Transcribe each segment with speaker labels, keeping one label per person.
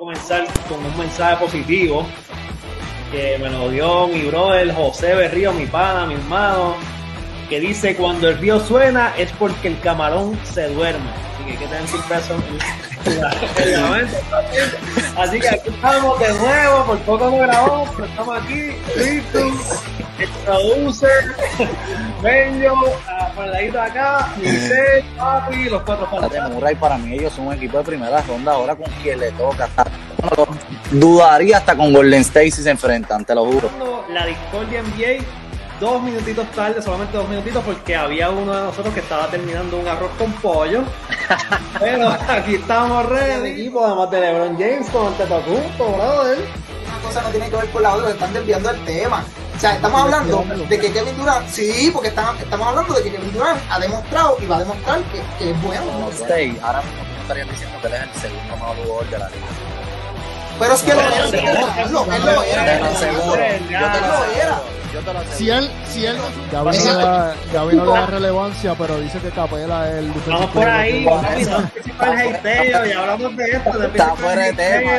Speaker 1: comenzar con un mensaje positivo. Que me lo dio mi brother José Berrío, mi pana, mi hermano, que dice cuando el río suena es porque el camarón se duerme. Así que hay que tener siempre eso Así que aquí estamos de nuevo, por poco no grabamos, pero estamos aquí, listos, producer, Benjo, por el ladito de acá, Michelle, Papi, los cuatro para
Speaker 2: Murray para mí ellos son un equipo de primera ronda, ahora con quien le toca. Dudaría hasta con Golden State si se enfrentan, te lo juro.
Speaker 1: La discordia NBA dos minutitos tarde, solamente dos minutitos, porque había uno de nosotros que estaba terminando un arroz con pollo. Pero aquí estamos ready. El equipo, además de LeBron James, con Antetokounmpo, brother.
Speaker 3: Cosa no tiene que ver con la otra, están desviando el tema. O sea, estamos hablando de que Kevin Durant, sí, porque estamos hablando de que Kevin Durant ha demostrado y va a demostrar que, que es bueno.
Speaker 2: No sé, ahora mismo tú estarías diciendo que él es el segundo mejor jugador de la liga.
Speaker 3: Pero es que lo era, él lo era. Él lo era.
Speaker 4: Si él, si él Gaby no, le da, Gaby no le da relevancia, pero dice que Capela es el
Speaker 1: Vamos por ahí, el y hablamos de esto. De
Speaker 2: Está fuera de tema.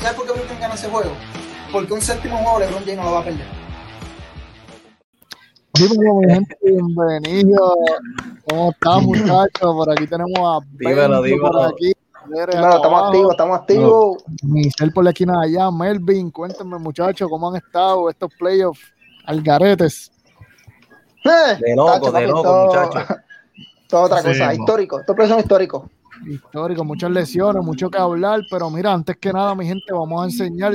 Speaker 3: ¿sabes por qué Brooklyn gana ese juego? Porque un séptimo juego LeBron James no lo va a perder.
Speaker 4: Dímelo, mi gente, bienvenido. ¿Cómo están, muchachos? Por aquí tenemos a
Speaker 2: Dímelo, dímelo.
Speaker 4: por aquí
Speaker 3: estamos activos, estamos activos.
Speaker 4: Michelle por la esquina de allá, Melvin, cuéntenme muchachos cómo han estado estos playoffs algaretes.
Speaker 3: Eh,
Speaker 2: de loco, de loco, muchachos.
Speaker 3: Toda otra cosa, histórico, estos playoffs son históricos
Speaker 4: histórico, muchas lesiones, mucho que hablar, pero mira, antes que nada, mi gente, vamos a enseñar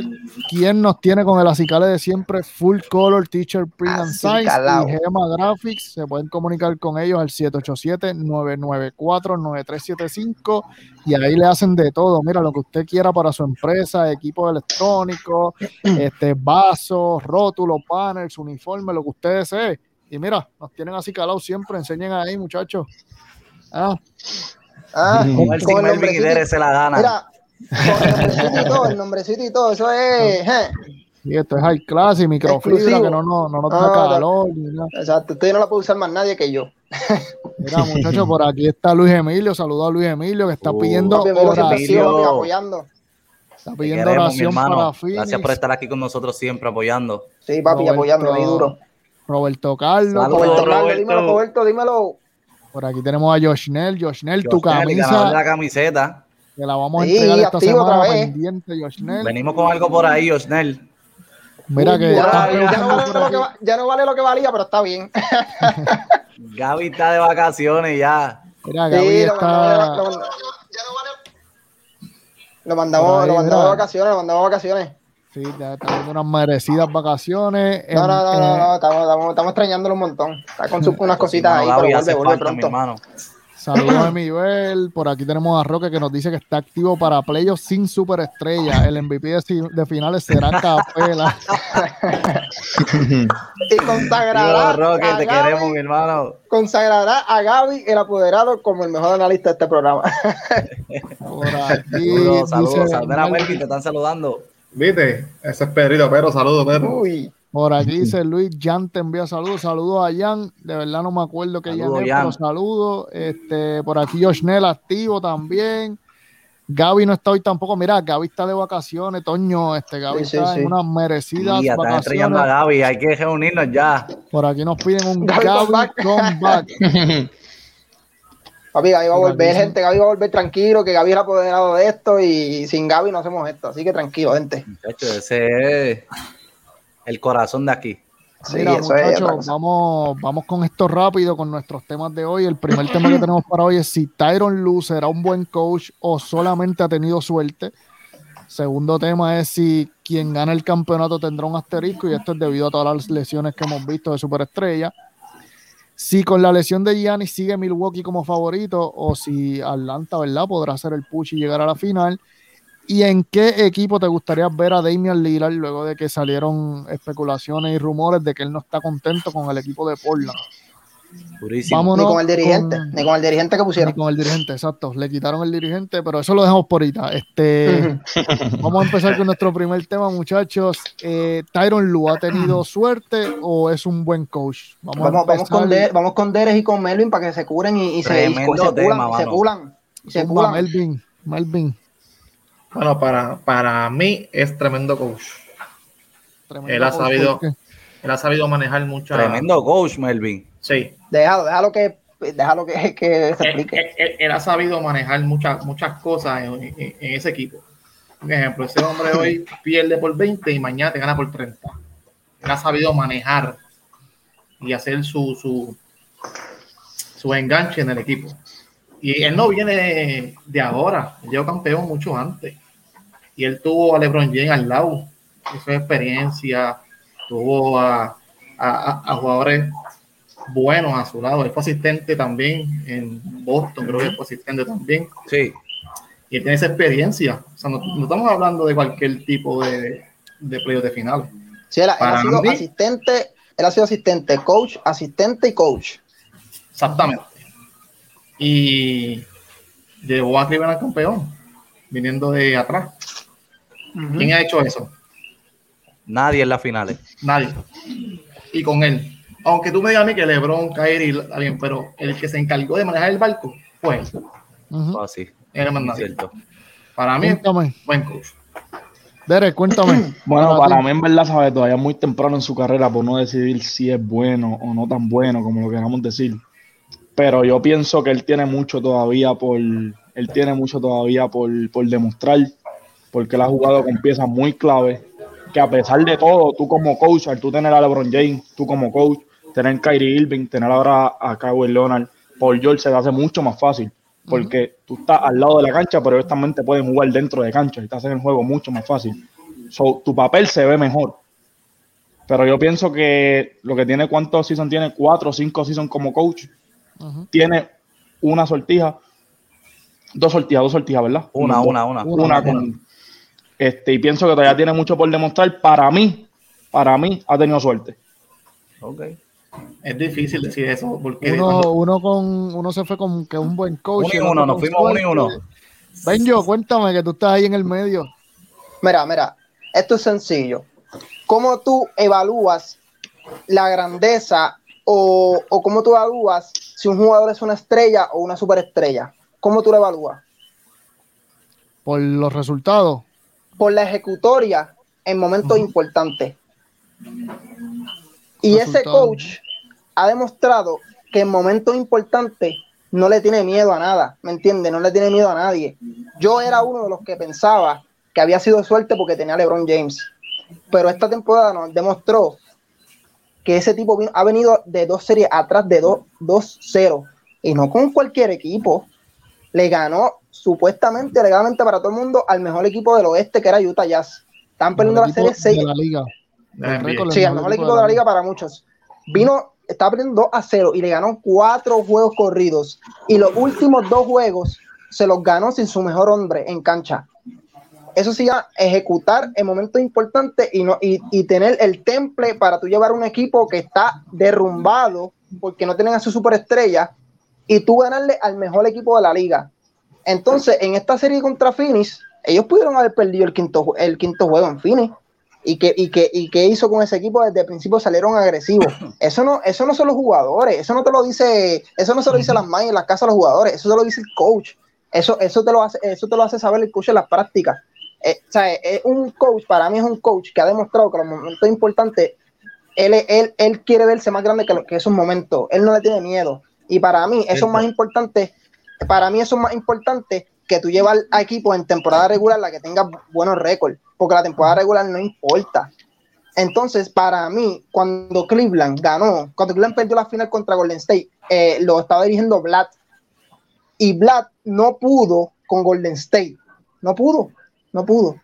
Speaker 4: quién nos tiene con el acicale de siempre, Full Color Teacher Print and Size y Gema Graphics. Se pueden comunicar con ellos al 787-994-9375 y ahí le hacen de todo. Mira, lo que usted quiera para su empresa, equipo electrónico, este, vasos, rótulos, panels, uniformes, lo que usted desee. Y mira, nos tienen así calados siempre, enseñen ahí, muchachos. Ah,
Speaker 3: Ah,
Speaker 2: con el el se la gana.
Speaker 3: Mira, con el nombrecito y todo, el nombrecito y todo, eso es.
Speaker 4: Y esto es high class y microfibra que no, no, no nos da calor.
Speaker 3: Exacto, usted no la puede usar más nadie que yo.
Speaker 4: Mira, muchachos, por aquí está Luis Emilio. Saludos a Luis Emilio que está uh, pidiendo
Speaker 3: oración. apoyando.
Speaker 4: Está pidiendo oración para
Speaker 2: Phoenix. Gracias por estar aquí con nosotros siempre apoyando.
Speaker 3: Sí, papi, apoyando ahí duro.
Speaker 4: Roberto Carlos.
Speaker 3: Roberto Carlos, dímelo, Roberto, dímelo.
Speaker 4: Por aquí tenemos a Joshnel. Joshnel, tu camisa.
Speaker 2: De la camiseta.
Speaker 4: Que la vamos a entregar esta semana pendiente, Joshnel.
Speaker 2: Venimos con algo por ahí, Joshnel.
Speaker 4: Mira que.
Speaker 3: Ya, ya, no vale lo que, ya, no vale lo que, valía, pero está bien.
Speaker 2: Gaby está de vacaciones ya.
Speaker 4: Mira, Gaby sí, está.
Speaker 3: Lo mandamos, lo mandamos de vacaciones, lo mandamos de vacaciones.
Speaker 4: Sí, está teniendo unas merecidas vacaciones.
Speaker 3: No, no, no, no, no, estamos, estamos, estamos extrañándolo un montón. Está con sus, unas cositas ahí, pero vuelve, vuelve pronto.
Speaker 4: Saludos a Miguel. Por aquí tenemos a Roque que nos dice que está activo para playoffs sin superestrella. El MVP de, de finales será Capela.
Speaker 3: y consagrará.
Speaker 2: Roque, te Gaby, queremos, mi hermano.
Speaker 3: Consagrará a Gaby, el apoderado, como el mejor analista de este programa.
Speaker 4: Por aquí.
Speaker 2: Saludos, saludos. Saludos. te están saludando.
Speaker 5: ¿Viste? Ese es Pedrito, pero saludos, Pedro.
Speaker 3: Uy.
Speaker 4: Por aquí dice Luis, Jan te envía saludos, saludos a Jan, de verdad no me acuerdo que Jan es, pero saludos. Este, por aquí Joshnel activo también. Gaby no está hoy tampoco, mira, Gaby está de vacaciones, Toño, este Gaby está en unas merecidas sí, vacaciones.
Speaker 2: a Gaby, hay que reunirnos ya.
Speaker 4: Por aquí nos piden un Gaby, comeback.
Speaker 3: Papi, Gaby va a volver, gente, Gaby va a volver tranquilo, que Gaby era apoderado de esto y sin Gaby no hacemos esto, así que tranquilo, gente.
Speaker 2: ese es el corazón de aquí.
Speaker 4: Mira, muchachos, vamos, vamos con esto rápido, con nuestros temas de hoy. El primer tema que tenemos para hoy es si Tyron Lue será un buen coach o solamente ha tenido suerte. Segundo tema es si quien gana el campeonato tendrá un asterisco y esto es debido a todas las lesiones que hemos visto de superestrella si con la lesión de Giannis sigue Milwaukee como favorito o si Atlanta, ¿verdad? Podrá hacer el push y llegar a la final. ¿Y en qué equipo te gustaría ver a Damian Lillard luego de que salieron especulaciones y rumores de que él no está contento con el equipo de Portland?
Speaker 3: Vámonos ni con el dirigente, ni con el dirigente que pusieron.
Speaker 4: Ni con el dirigente, exacto. Le quitaron el dirigente, pero eso lo dejamos por ahorita. Este, vamos a empezar con nuestro primer tema, muchachos. Eh, ¿Tyron Lu ha tenido suerte o es un buen coach?
Speaker 3: Vamos, vamos, con, vamos con Deres y con Melvin para que se curen y, se, se, culan, se culan.
Speaker 4: Melvin, Melvin.
Speaker 5: Bueno, para, para mí es tremendo coach.
Speaker 4: Tremendo
Speaker 5: Él ha
Speaker 4: coach,
Speaker 5: sabido. Él ha sabido manejar muchas.
Speaker 2: Tremendo coach, Melvin.
Speaker 5: Sí.
Speaker 3: Déjalo, déjalo que, déjalo que, que se explique.
Speaker 5: él- él- él ha sabido manejar muchas, muchas cosas en, en- en ese equipo. Por ejemplo, ese hombre hoy pierde por 20 y mañana te gana por 30. Él ha sabido manejar y hacer su, su, su enganche en el equipo. Y él no viene de, ahora, él llegó campeón mucho antes. Y él tuvo a LeBron James al lado, eso es experiencia, tuvo a, a- jugadores buenos a su lado. Él fue asistente también en Boston, creo que fue asistente también.
Speaker 2: Sí.
Speaker 5: Y él tiene esa experiencia. O sea, no, no estamos hablando de cualquier tipo de, de playoff de finales.
Speaker 3: Sí, él, ha- él
Speaker 5: para
Speaker 3: ha sido
Speaker 5: mí-
Speaker 3: asistente, él ha sido asistente, coach, asistente y coach.
Speaker 5: Exactamente. Y llevó a Cleveland al campeón, viniendo de atrás. ¿Quién ha hecho eso?
Speaker 2: Nadie en las finales.
Speaker 5: Nadie. Y con él. Aunque tú me digas a mí que LeBron, Kyrie, bien, pero el que se encargó de manejar el barco fue él.
Speaker 4: Ujú.
Speaker 2: Así.
Speaker 5: Era más nadie.
Speaker 2: Cierto.
Speaker 5: Para mí,
Speaker 4: Cuéntame,
Speaker 5: buen coach.
Speaker 4: Derek, cuéntame.
Speaker 6: Bueno,
Speaker 4: Para
Speaker 6: mí en verdad, ¿sabes? Todavía es muy temprano en su carrera por no decidir si es bueno o no tan bueno, como lo queramos decir. Pero yo pienso que él tiene mucho todavía por, él tiene mucho todavía por, por demostrar, porque él ha jugado con piezas muy claves, que a pesar de todo, tú como coach, al tú tener a LeBron James, tú como coach, tener Kyrie Irving, tener ahora a Kawhi Leonard, Paul George se te hace mucho más fácil, porque tú estás al lado de la cancha, pero ellos también te pueden jugar dentro de cancha y te hacen el juego mucho más fácil. So, tu papel se ve mejor. Pero yo pienso que lo que tiene, ¿cuántos season tiene? Cuatro o cinco season como coach.
Speaker 4: Ujú.
Speaker 6: Tiene una sortija, dos sortijas, dos sortijas, ¿verdad?
Speaker 2: Una,
Speaker 6: Dos.
Speaker 2: una, una.
Speaker 6: Una con. Este, y pienso que todavía tiene mucho por demostrar. Para mí, para mí, ha tenido suerte.
Speaker 2: Ok.
Speaker 5: Es difícil decir eso porque
Speaker 4: Uno,
Speaker 5: cuando-
Speaker 4: uno con uno se fue con que un buen coach.
Speaker 2: Uno y uno, nos fuimos uno y uno.
Speaker 4: suerte. Benjo, cuéntame que tú estás ahí en el medio.
Speaker 3: Mira, mira, esto es sencillo. ¿Cómo tú evalúas la grandeza o, o cómo tú evalúas si un jugador es una estrella o una superestrella? ¿Cómo tú lo evalúas?
Speaker 4: Por los resultados.
Speaker 3: Por la ejecutoria en momentos importantes. Y ese coach ha demostrado que en momentos importantes no le tiene miedo a nada, ¿me entiendes? No le tiene miedo a nadie. Yo era uno de los que pensaba que había sido suerte porque tenía a LeBron James, pero esta temporada nos demostró que ese tipo ha venido de dos series atrás de dos- 2-0 y no con cualquier equipo. Le ganó supuestamente, legalmente para todo el mundo, al mejor equipo del oeste que era Utah Jazz. Están perdiendo la serie
Speaker 4: equipo
Speaker 3: 6
Speaker 4: de la liga. récord-
Speaker 3: Sí, el mejor equipo de la liga para muchos. Vino, estaba perdiendo 2 a 0 y le ganó cuatro juegos corridos. Y los últimos dos juegos se los ganó sin su mejor hombre en cancha. Eso sí, ya ejecutar en momentos importantes y, no, y, y tener el temple para tú llevar un equipo que está derrumbado porque no tienen a su superestrella y tú ganarle al mejor equipo de la liga. Entonces, en esta serie contra Phoenix, ellos pudieron haber perdido el quinto, el quinto juego en Phoenix. ¿Y qué, y, qué, ¿Y qué hizo con ese equipo? Desde el principio salieron agresivos. Eso no, eso no son los jugadores, eso no te lo dice, eso no se lo dice las manos en las casas de los jugadores, eso se lo dice el coach. Eso, eso, te lo hace, eso te lo hace saber el coach en las prácticas. Eh, o sea, es un coach, para mí es un coach que ha demostrado que en los momentos importantes él, él, él quiere verse más grande que, que esos momentos. Él no le tiene miedo. Y para mí, eso es más importante. Para mí, eso es más importante que tú llevas a equipo en temporada regular la que tenga buenos récords. Porque la temporada regular no importa. Entonces, para mí, cuando Cleveland ganó, cuando Cleveland perdió la final contra Golden State, eh, lo estaba dirigiendo Vlad. Y Vlad no pudo con Golden State. No pudo. No pudo.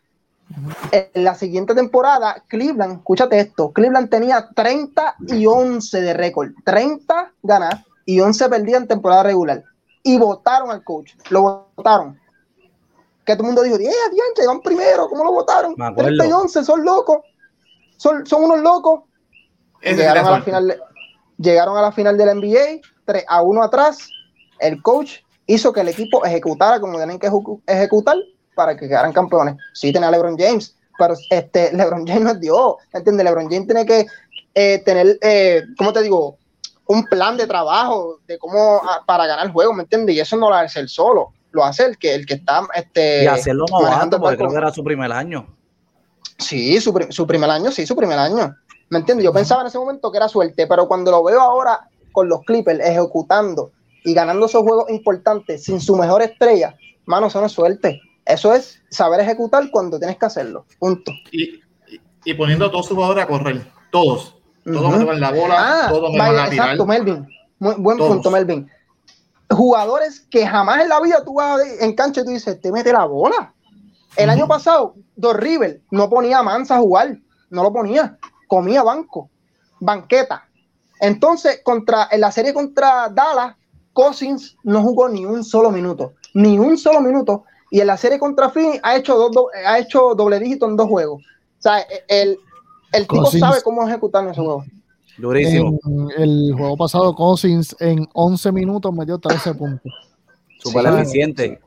Speaker 3: En la siguiente temporada, Cleveland, escúchate esto, Cleveland tenía 30 y 11 de récord, 30 ganas y 11 perdidas en temporada regular. Y votaron al coach, lo votaron. Que todo el mundo dijo, ¡eh, diantre, van primero! ¿Cómo lo votaron?
Speaker 2: Me acuerdo.
Speaker 3: 30 y 11, son locos. Son, son unos locos.
Speaker 5: Es
Speaker 3: Llegaron a, la final de- llegaron a la final de la NBA, 3 a 1 atrás. El coach hizo que el equipo ejecutara como tenían que ejecu- ejecutar para que quedaran campeones. Sí tenía a LeBron James, pero este, LeBron James no es Dios. ¿Entiendes? LeBron James tiene que eh, tener, eh, ¿cómo te digo? Un plan de trabajo de cómo ah, para ganar el juego, ¿me entiendes? Y eso no lo hace él solo. lo hace el que, el que está este,
Speaker 2: y hacerlo novato porque creo que era su primer año
Speaker 3: sí su, su, primer año sí su primer año ¿me entiendes? yo pensaba en ese momento que era suerte pero cuando lo veo ahora con los Clippers ejecutando y ganando esos juegos importantes sin su mejor estrella mano eso no es suerte eso es saber ejecutar cuando tienes que hacerlo punto
Speaker 5: y, y, poniendo a todos sus jugadores a correr todos todos uh -huh. la bola ah, me van a tirar
Speaker 3: exacto Melvin muy, buen todos. punto Melvin jugadores que jamás en la vida tú vas en cancha y tú dices, te mete la bola. El uh -huh. año pasado, Dos River no ponía a Mansa a jugar, no lo ponía, comía banco, banqueta. Entonces, contra, en la serie contra Dallas, Cousins no jugó ni un solo minuto, ni un solo minuto. Y en la serie contra Phoenix ha hecho, dos, do, ha hecho doble dígito en dos juegos. O sea, el, el tipo Cousins. sabe cómo ejecutar ese juego.
Speaker 2: Durísimo.
Speaker 4: En el juego pasado, Cousins en 11 minutos metió 13 puntos.
Speaker 2: Súper sí, eficiente.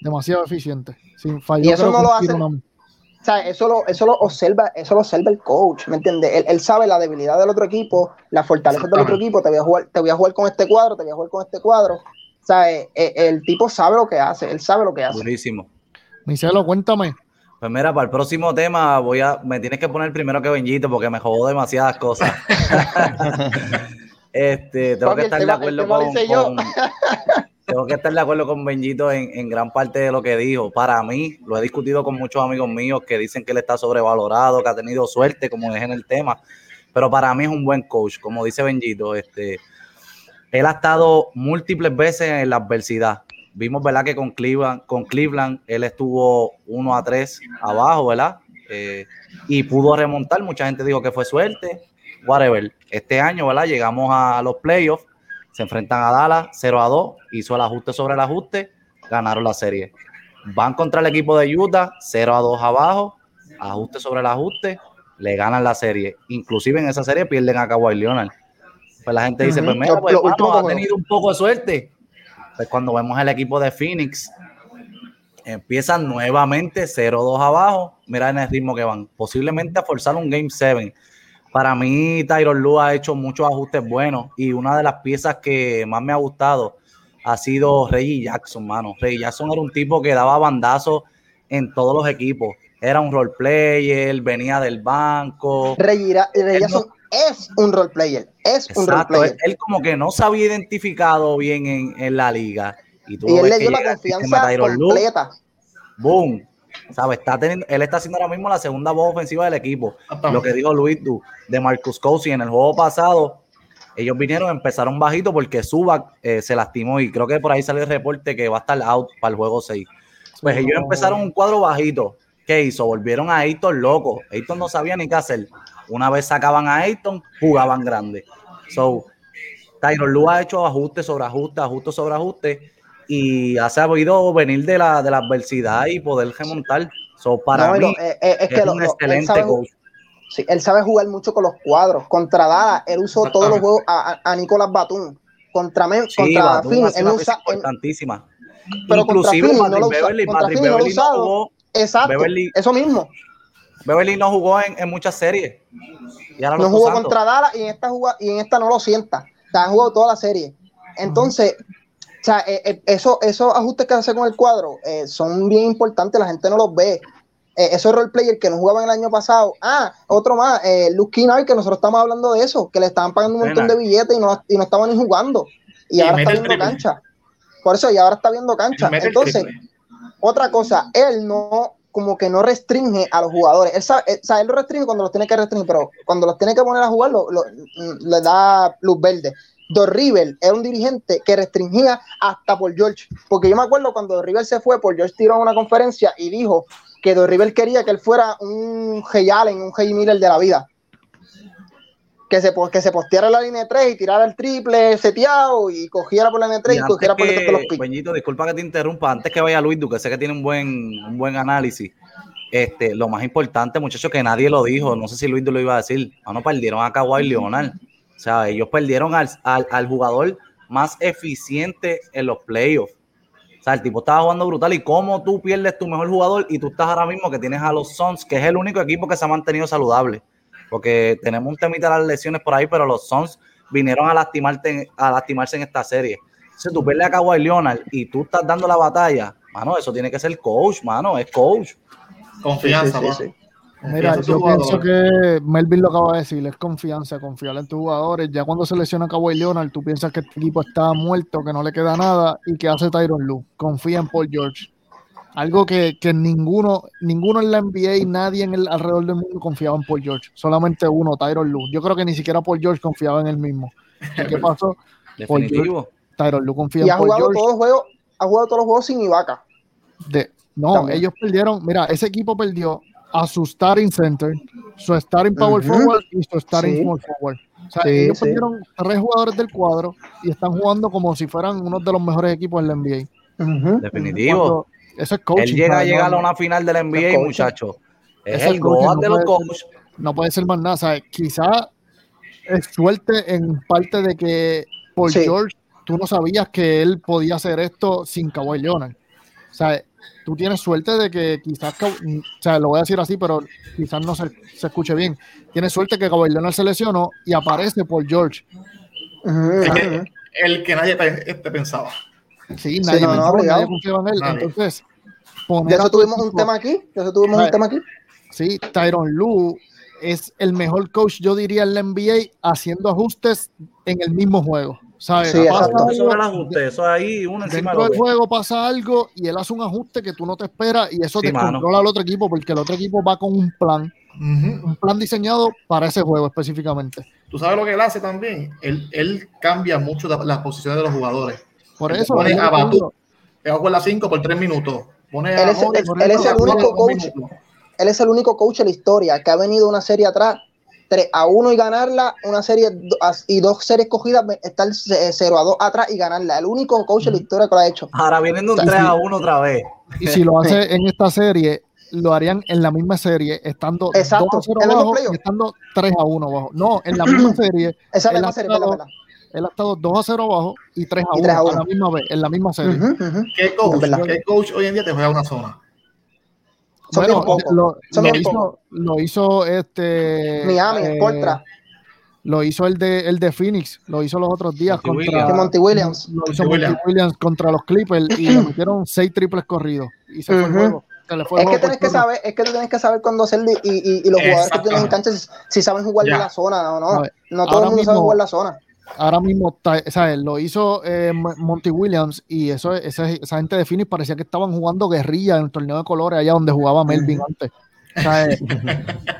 Speaker 4: Demasiado eficiente. Sin
Speaker 3: y eso no lo hace. Una... O sea, eso lo, eso lo observa, eso lo observa el coach, ¿me entiendes? Él, él, sabe la debilidad del otro equipo, la fortaleza del otro equipo, te voy, a jugar, te voy a jugar con este cuadro, te voy a jugar con este cuadro. O sea, el, el tipo sabe lo que hace, él sabe lo que hace.
Speaker 2: Durísimo.
Speaker 4: Micelo, cuéntame.
Speaker 2: Pues mira, para el próximo tema voy a, me tienes que poner primero que Benjito porque me jodó demasiadas cosas. este, tengo que estar tema, de acuerdo con, con tengo que estar de acuerdo con Benjito en, en, gran parte de lo que dijo. Para mí, lo he discutido con muchos amigos míos que dicen que él está sobrevalorado, que ha tenido suerte, como dije en el tema. Pero para mí es un buen coach, como dice Benjito. Este, él ha estado múltiples veces en la adversidad vimos, ¿verdad? Que con Cleveland, con Cleveland él estuvo 1 a 3 abajo, ¿verdad? Eh, y pudo remontar. Mucha gente dijo que fue suerte. Whatever. Este año, ¿verdad? Llegamos a los playoffs. Se enfrentan a Dallas 0 a 2. Hizo el ajuste sobre el ajuste. Ganaron la serie. Van contra el equipo de Utah 0 a 2 abajo. Ajuste sobre el ajuste. Le ganan la serie. Inclusive en esa serie pierden a Kawhi Leonard. Pues la gente dice, uh -huh. pues mira, pues, lo, ha tenido un poco de suerte pues cuando vemos el equipo de Phoenix, empiezan nuevamente 0-2 abajo. Mira en el ritmo que van. Posiblemente a forzar un Game 7. Para mí, Tyron Lue ha hecho muchos ajustes buenos y una de las piezas que más me ha gustado ha sido Reggie Jackson, mano. Reggie Jackson era un tipo que daba bandazos en todos los equipos. Era un role player, venía del banco.
Speaker 3: Reggie, Reggie Jackson es un role player, es Exacto, un role player.
Speaker 2: Él, como que no se había identificado bien en, en la liga. Y, tú
Speaker 3: y él le dio la confianza completa.
Speaker 2: boom. ¿Sabes? Está teniendo, él está haciendo ahora mismo la segunda voz ofensiva del equipo. Lo que dijo Luis Du de Marcus Cousins en el juego pasado. Ellos vinieron, empezaron bajito porque Subac eh, se lastimó y creo que por ahí sale el reporte que va a estar out para el juego 6. Pues ellos empezaron un cuadro bajito. ¿Qué hizo? Volvieron a Ayton loco. Ayton no sabía ni qué hacer. Una vez sacaban a Ayton, jugaban grande. So, Tyron Lue ha hecho ajuste sobre ajuste, ajuste sobre ajuste, y ha sabido venir de la, de la adversidad y poder remontar. So, para no, mí,
Speaker 3: eh, eh, es, que es lo, un excelente sabe, coach. Sí, él sabe jugar mucho con los cuadros. Contra Dada, él usó todos los juegos a, a Nicolás Batum. Contra, Men, sí, contra
Speaker 2: Batum él usa, importantísima.
Speaker 3: Pero Inclusive contra Fini, no lo, Beverly, Fini no lo. Jugó, Exacto, Beverly, eso mismo.
Speaker 2: Beverly no jugó en, en muchas series.
Speaker 3: Y ahora no jugó contra Dallas y en esta juga, y en esta no lo sienta. O sea, han jugado toda la serie. Entonces, uh -huh. o sea, eh, eh, eso, esos ajustes que hace con el cuadro eh, son bien importantes, la gente no los ve. Eh, esos role players que no jugaban el año pasado. Ah, otro más, eh, Luke que nosotros estamos hablando de eso, que le estaban pagando un montón de billetes y no, y no estaban ni jugando. Y, y ahora está viendo cancha. Por eso, y ahora está viendo cancha. Entonces, otra cosa, él no, como que no restringe a los jugadores. Él, sabe, él, él lo restringe cuando los tiene que restringir, pero cuando los tiene que poner a jugar, lo, lo, le da luz verde. Don River era un dirigente que restringía hasta por George, porque yo me acuerdo cuando River se fue, por George tiró a una conferencia y dijo que Don River quería que él fuera un Hey Allen, un Hey Miller de la vida. Que se, que se posteara la línea de 3 y tirara el triple seteado y cogiera por la línea de 3 y, y cogiera por
Speaker 2: que, los picks. Peñito, disculpa que te interrumpa, antes que vaya Luis Duque, sé que tiene un buen, un buen análisis. Este, lo más importante, muchachos, que nadie lo dijo, no sé si Luis lo iba a decir, no, no perdieron a Kawhi Leonard. O sea, ellos perdieron al, al, al jugador más eficiente en los playoffs. O sea, el tipo estaba jugando brutal. ¿Y cómo tú pierdes tu mejor jugador y tú estás ahora mismo que tienes a los Suns, que es el único equipo que se ha mantenido saludable? Porque tenemos un temita de las lesiones por ahí, pero los Suns vinieron a, lastimarte, a lastimarse en esta serie. Si tú pierdes a Kawhi Leonard y tú estás dando la batalla, mano, eso tiene que ser coach, mano, es coach.
Speaker 5: Confianza, sí,
Speaker 4: Mira, yo pienso que Melvin lo acaba de decir, es confianza, confiar en tus jugadores. Ya cuando se lesiona Kawhi Leonard, tú piensas que este equipo está muerto, que no le queda nada y que hace Tyron Lue. Confía en Paul George. Algo que, que, ninguno, ninguno en la NBA, nadie en el alrededor del mundo confiaba en Paul George. Solamente uno, Tyron Lue. Yo creo que ni siquiera Paul George confiaba en él mismo. qué pasó?
Speaker 2: Definitivo.
Speaker 4: Tyron Lue confía
Speaker 3: y
Speaker 4: en
Speaker 3: Paul George. Todos los juegos, ha jugado todos los juegos sin Ibaka.
Speaker 4: De, no, ellos perdieron. Mira, ese equipo perdió a su starting center, su starting power forward y su starting small forward. O sea, ellos perdieron tres jugadores del cuadro y están jugando como si fueran uno de los mejores equipos en la NBA.
Speaker 2: Definitivo.
Speaker 4: Eso es coaching.
Speaker 2: Él llega a llegar a una final de la NBA, muchachos. Es, el coach de los coaches.
Speaker 4: No puede ser más nada. ¿sabes? Quizá es suerte en parte de que por George tú no sabías que él podía hacer esto sin Kawhi Leonard. O sea, tú tienes suerte de que quizás, o sea, lo voy a decir así, pero quizás no se, se escuche bien. Tienes suerte que Kawhi Leonard se lesionó y aparece por George.
Speaker 5: el que nadie pensaba.
Speaker 4: Sí, nadie, sí, no, nadie confiaba en él. Entonces,
Speaker 3: ¿Ya eso tuvimos un tema aquí? ¿Ya eso tuvimos un tema aquí?
Speaker 4: Sí, Tyron Lu es el mejor coach, yo diría, en la NBA, haciendo ajustes en el mismo juego. ¿sabes?
Speaker 2: Sí, algo, eso, ajuste, eso ahí uno encima
Speaker 4: dentro del juego pasa algo y él hace un ajuste que tú no te esperas y eso sí, te controla al otro equipo porque el otro equipo va con un plan, uh -huh. un plan diseñado para ese juego específicamente.
Speaker 5: Tú sabes lo que él hace también, él, él cambia mucho las posiciones de los jugadores.
Speaker 4: Por eso.
Speaker 5: Pone a Batu, pegó con la 5 por 3 minutos. Pone
Speaker 3: él, es, él, él es el único coach. Él es el único coach en la historia que ha venido una serie atrás 3 a 1 y ganarla, una serie y dos series cogidas, estar 0 a 2 atrás y ganarla. El único coach de la historia que lo ha hecho.
Speaker 2: Ahora vienen un 3 a 1 otra vez.
Speaker 4: Y si lo hace en esta serie, lo harían en la misma serie, estando
Speaker 3: Exacto.
Speaker 4: 2 a 0 abajo y estando 3 a 1 abajo. No, en la misma serie.
Speaker 3: Esa es la serie,
Speaker 4: estado,
Speaker 3: verdad,
Speaker 4: él ha estado 2 a 0 abajo y 3 a 1, a, 1. a la misma vez, en la misma serie. Uh
Speaker 5: -huh, uh -huh. ¿Qué, coach, ¿Qué coach hoy en día te juega una zona?
Speaker 3: Son
Speaker 4: bueno,
Speaker 3: poco.
Speaker 4: lo, lo hizo, lo hizo este
Speaker 3: Miami,
Speaker 4: eh,
Speaker 3: contra.
Speaker 4: Lo hizo el de el de Phoenix, lo hizo los otros días
Speaker 2: Monty
Speaker 4: contra
Speaker 3: De Monty Williams.
Speaker 4: Lo hizo
Speaker 5: Monty Williams.
Speaker 4: Williams contra los Clippers y le metieron seis triples corridos y se fue el
Speaker 3: Ujú.
Speaker 4: juego. Se le fue el
Speaker 3: Es que
Speaker 4: juego
Speaker 3: tienes que saber, es que tú tienes que saber cuándo hacerlo y, y, y los jugadores que tienes en cancha si, si saben jugar
Speaker 5: Ya.
Speaker 3: de la zona o no.
Speaker 4: Ver,
Speaker 3: No todo el mundo sabe
Speaker 4: mismo-
Speaker 3: jugar la zona.
Speaker 4: Ahora mismo ¿sabes? lo hizo eh, Mo- Monty Williams y eso esa, esa gente de Phoenix parecía que estaban jugando guerrilla en el torneo de colores allá donde jugaba Melvin antes. Eh,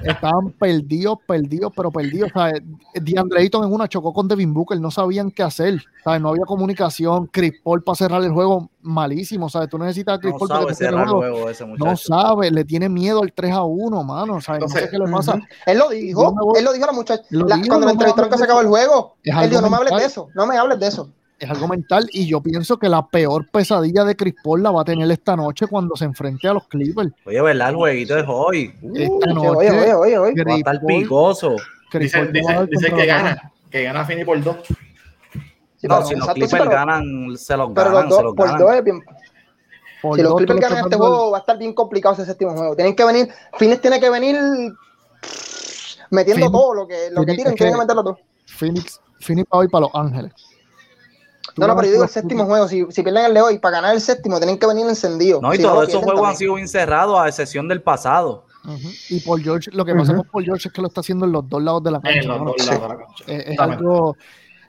Speaker 4: estaban perdidos, perdidos, pero perdidos. O sea, DeAndre Ayton en una chocó con Devin Booker, no sabían qué hacer. Sea, no había comunicación. Chris Paul para cerrar el juego, malísimo. O sea, tú necesitas a Chris
Speaker 2: No
Speaker 4: Paul para
Speaker 2: sabe cerrar
Speaker 4: el juego.
Speaker 2: juego ese
Speaker 4: No sabe, le tiene miedo al 3 a 1, mano. Sea, no sé qué le pasa.
Speaker 3: Él lo dijo,
Speaker 4: voy-
Speaker 3: él lo dijo a la muchacha. La- cuando
Speaker 4: no me
Speaker 3: entrevistaron que se acabó el juego, él dijo, no me hables de eso, no me hables de eso.
Speaker 4: Es algo mental y yo pienso que la peor pesadilla de Chris Paul la va a tener esta noche cuando se enfrente a los Clippers.
Speaker 2: Oye, ¿verdad? El jueguito es hoy.
Speaker 4: Esta noche,
Speaker 3: Oye, oye, oye, oye.
Speaker 2: Va a estar picoso.
Speaker 4: Chris
Speaker 5: Dice,
Speaker 4: Paul
Speaker 5: dice, que gana, que gana Fini por dos.
Speaker 3: Sí,
Speaker 2: No,
Speaker 3: pero-
Speaker 2: si los
Speaker 3: exacto, sí,
Speaker 2: Clippers
Speaker 3: pero-
Speaker 2: ganan, se los
Speaker 3: Pero
Speaker 2: ganan,
Speaker 3: los dos,
Speaker 2: los
Speaker 3: por
Speaker 2: ganan.
Speaker 3: dos es bien.
Speaker 4: Por
Speaker 3: Si los Clippers ganan este juego, va a estar bien complicado ese séptimo juego. Tienen que venir, Phoenix tiene que venir metiendo
Speaker 4: Phoenix-
Speaker 3: todo lo que, lo que
Speaker 4: Phoenix
Speaker 3: tienen
Speaker 4: que-
Speaker 3: que meterlo todo.
Speaker 4: Phoenix, Phoenix va hoy para Los Ángeles. Tú
Speaker 3: No, no, pero yo digo el séptimo juego. Si, si pierden el de hoy, para ganar el séptimo, tienen que venir encendidos.
Speaker 2: No, y
Speaker 3: Si
Speaker 2: todos esos juegos han sido encerrados a excepción del pasado.
Speaker 4: Y Paul George, lo que pasa
Speaker 3: Ujú.
Speaker 4: con Paul George es que lo está haciendo en los dos lados de la cancha.
Speaker 5: En los
Speaker 4: mano.
Speaker 5: dos lados de la cancha.
Speaker 4: Es, es
Speaker 5: Exactamente.
Speaker 4: algo.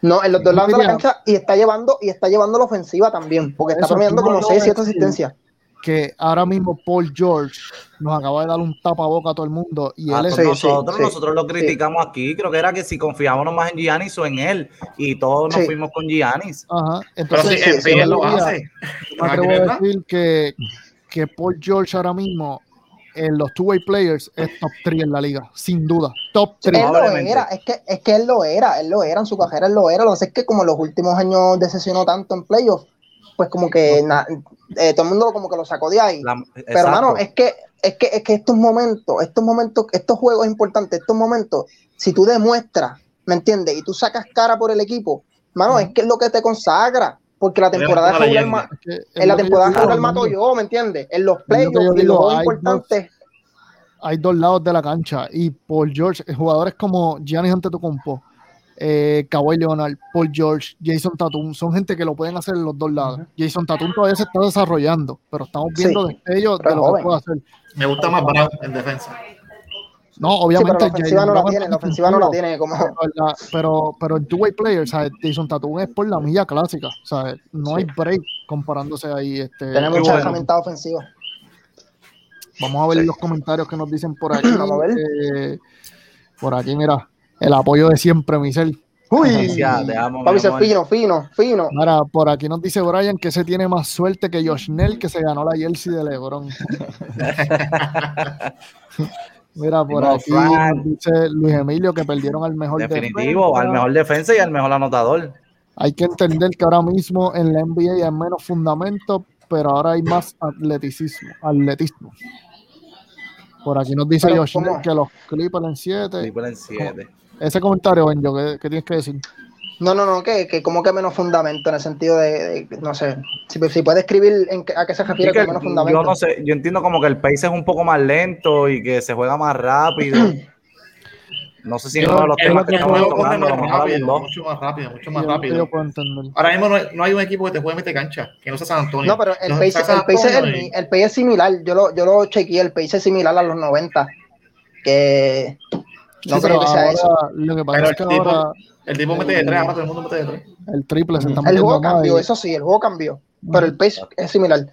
Speaker 3: No, en los dos lados de la cancha y está llevando y está llevando la ofensiva también, porque está
Speaker 4: no
Speaker 3: como
Speaker 4: lo
Speaker 3: 6,
Speaker 4: ves
Speaker 3: 7
Speaker 4: así.
Speaker 3: asistencias.
Speaker 4: Que ahora mismo Paul George nos acaba de dar un tapaboca a todo el mundo y
Speaker 2: A
Speaker 4: él es
Speaker 3: Sí,
Speaker 2: nosotros,
Speaker 3: sí,
Speaker 2: nosotros lo
Speaker 3: sí.
Speaker 2: criticamos aquí. Creo que era que si confiábamos más en Giannis o en él. Y todos nos
Speaker 3: Sí.
Speaker 2: fuimos con Giannis.
Speaker 4: Ajá.
Speaker 5: Pero
Speaker 4: Entonces,
Speaker 5: si
Speaker 3: sí,
Speaker 5: en lo hace.
Speaker 4: yo me atrevo a decir que, que Paul George ahora mismo en los two-way players es top 3 en la liga, sin duda. Top 3.
Speaker 3: Él lo era, es que, es que él lo era, él lo era, en su carrera él lo era. Lo que pasa es que como los últimos años decepcionó tanto en playoffs, pues como que na- eh, todo el mundo como que lo sacó de ahí.
Speaker 2: La-
Speaker 3: Pero hermano, es que, es que, es que estos momentos, estos momentos, estos juegos importantes, estos momentos, si tú demuestras, ¿me entiendes? Y tú sacas cara por el equipo, mano, es que es lo que te consagra. Porque la temporada regular, ma- en la temporada regular mato yo, ¿me entiendes? En los
Speaker 4: yo
Speaker 3: playoffs y los juegos
Speaker 4: hay
Speaker 3: importantes.
Speaker 4: Hay dos lados de la cancha y Paul George, jugadores como Giannis Antetokounmpo eh, Kawhi Leonard, Paul George, Jason Tatum, son gente que lo pueden hacer en los dos lados. Jason Tatum todavía se está desarrollando, pero estamos viendo destellos de lo que puede hacer.
Speaker 5: Me gusta más Brown en defensa.
Speaker 4: No, obviamente.
Speaker 3: la ofensiva no la tiene, la ofensiva no la tiene como.
Speaker 4: Pero, pero en two-way players, ¿sabes? Jason Tatum es por la milla clásica, ¿sabes? No hay break comparándose ahí. Este,
Speaker 3: tiene mucha herramienta ofensiva.
Speaker 4: Vamos a ver los comentarios que nos dicen por aquí. Vamos a ver. Eh, por aquí, mira, el apoyo de siempre, Michelle.
Speaker 3: Uy, te amo, fino, fino, fino.
Speaker 4: Mira, por aquí nos dice Brian que se tiene más suerte que Josh Nell que se ganó la jersey de LeBron. Mira, por aquí dice Luis Emilio que perdieron al mejor
Speaker 2: Definitivo, al mejor defensa y al mejor anotador.
Speaker 4: Hay que entender que ahora mismo en la NBA hay menos fundamento, pero ahora hay más atleticismo. atletismo. Por aquí nos dice Josh que los Clippers en 7.
Speaker 2: Clippers en 7.
Speaker 4: Ese comentario, Benjo, ¿qué, ¿qué, tienes que decir?
Speaker 3: No, no, no, que, que como que menos fundamento en el sentido de, no sé, si, si puede escribir en, a qué se refiere con menos fundamento.
Speaker 2: Yo no sé, yo entiendo como que el pace es un poco más lento y que se juega más rápido. No sé si
Speaker 5: no los temas que estamos tocando, mucho más rápido, mucho más rápido. Ahora mismo no hay, un equipo que te puede meter cancha, que no sea San Antonio.
Speaker 3: No, pero el pace, el, pace es, el, el pace es similar, yo lo, yo lo chequeé, el pace es similar a los 90, que no creo que sea eso.
Speaker 4: Lo que pasa es que ahora
Speaker 5: el tipo mete de tres, ahora todo el mundo mete de tres.
Speaker 4: El triple se está
Speaker 3: El juego cambió, eso sí, el juego cambió. Pero el pace es similar.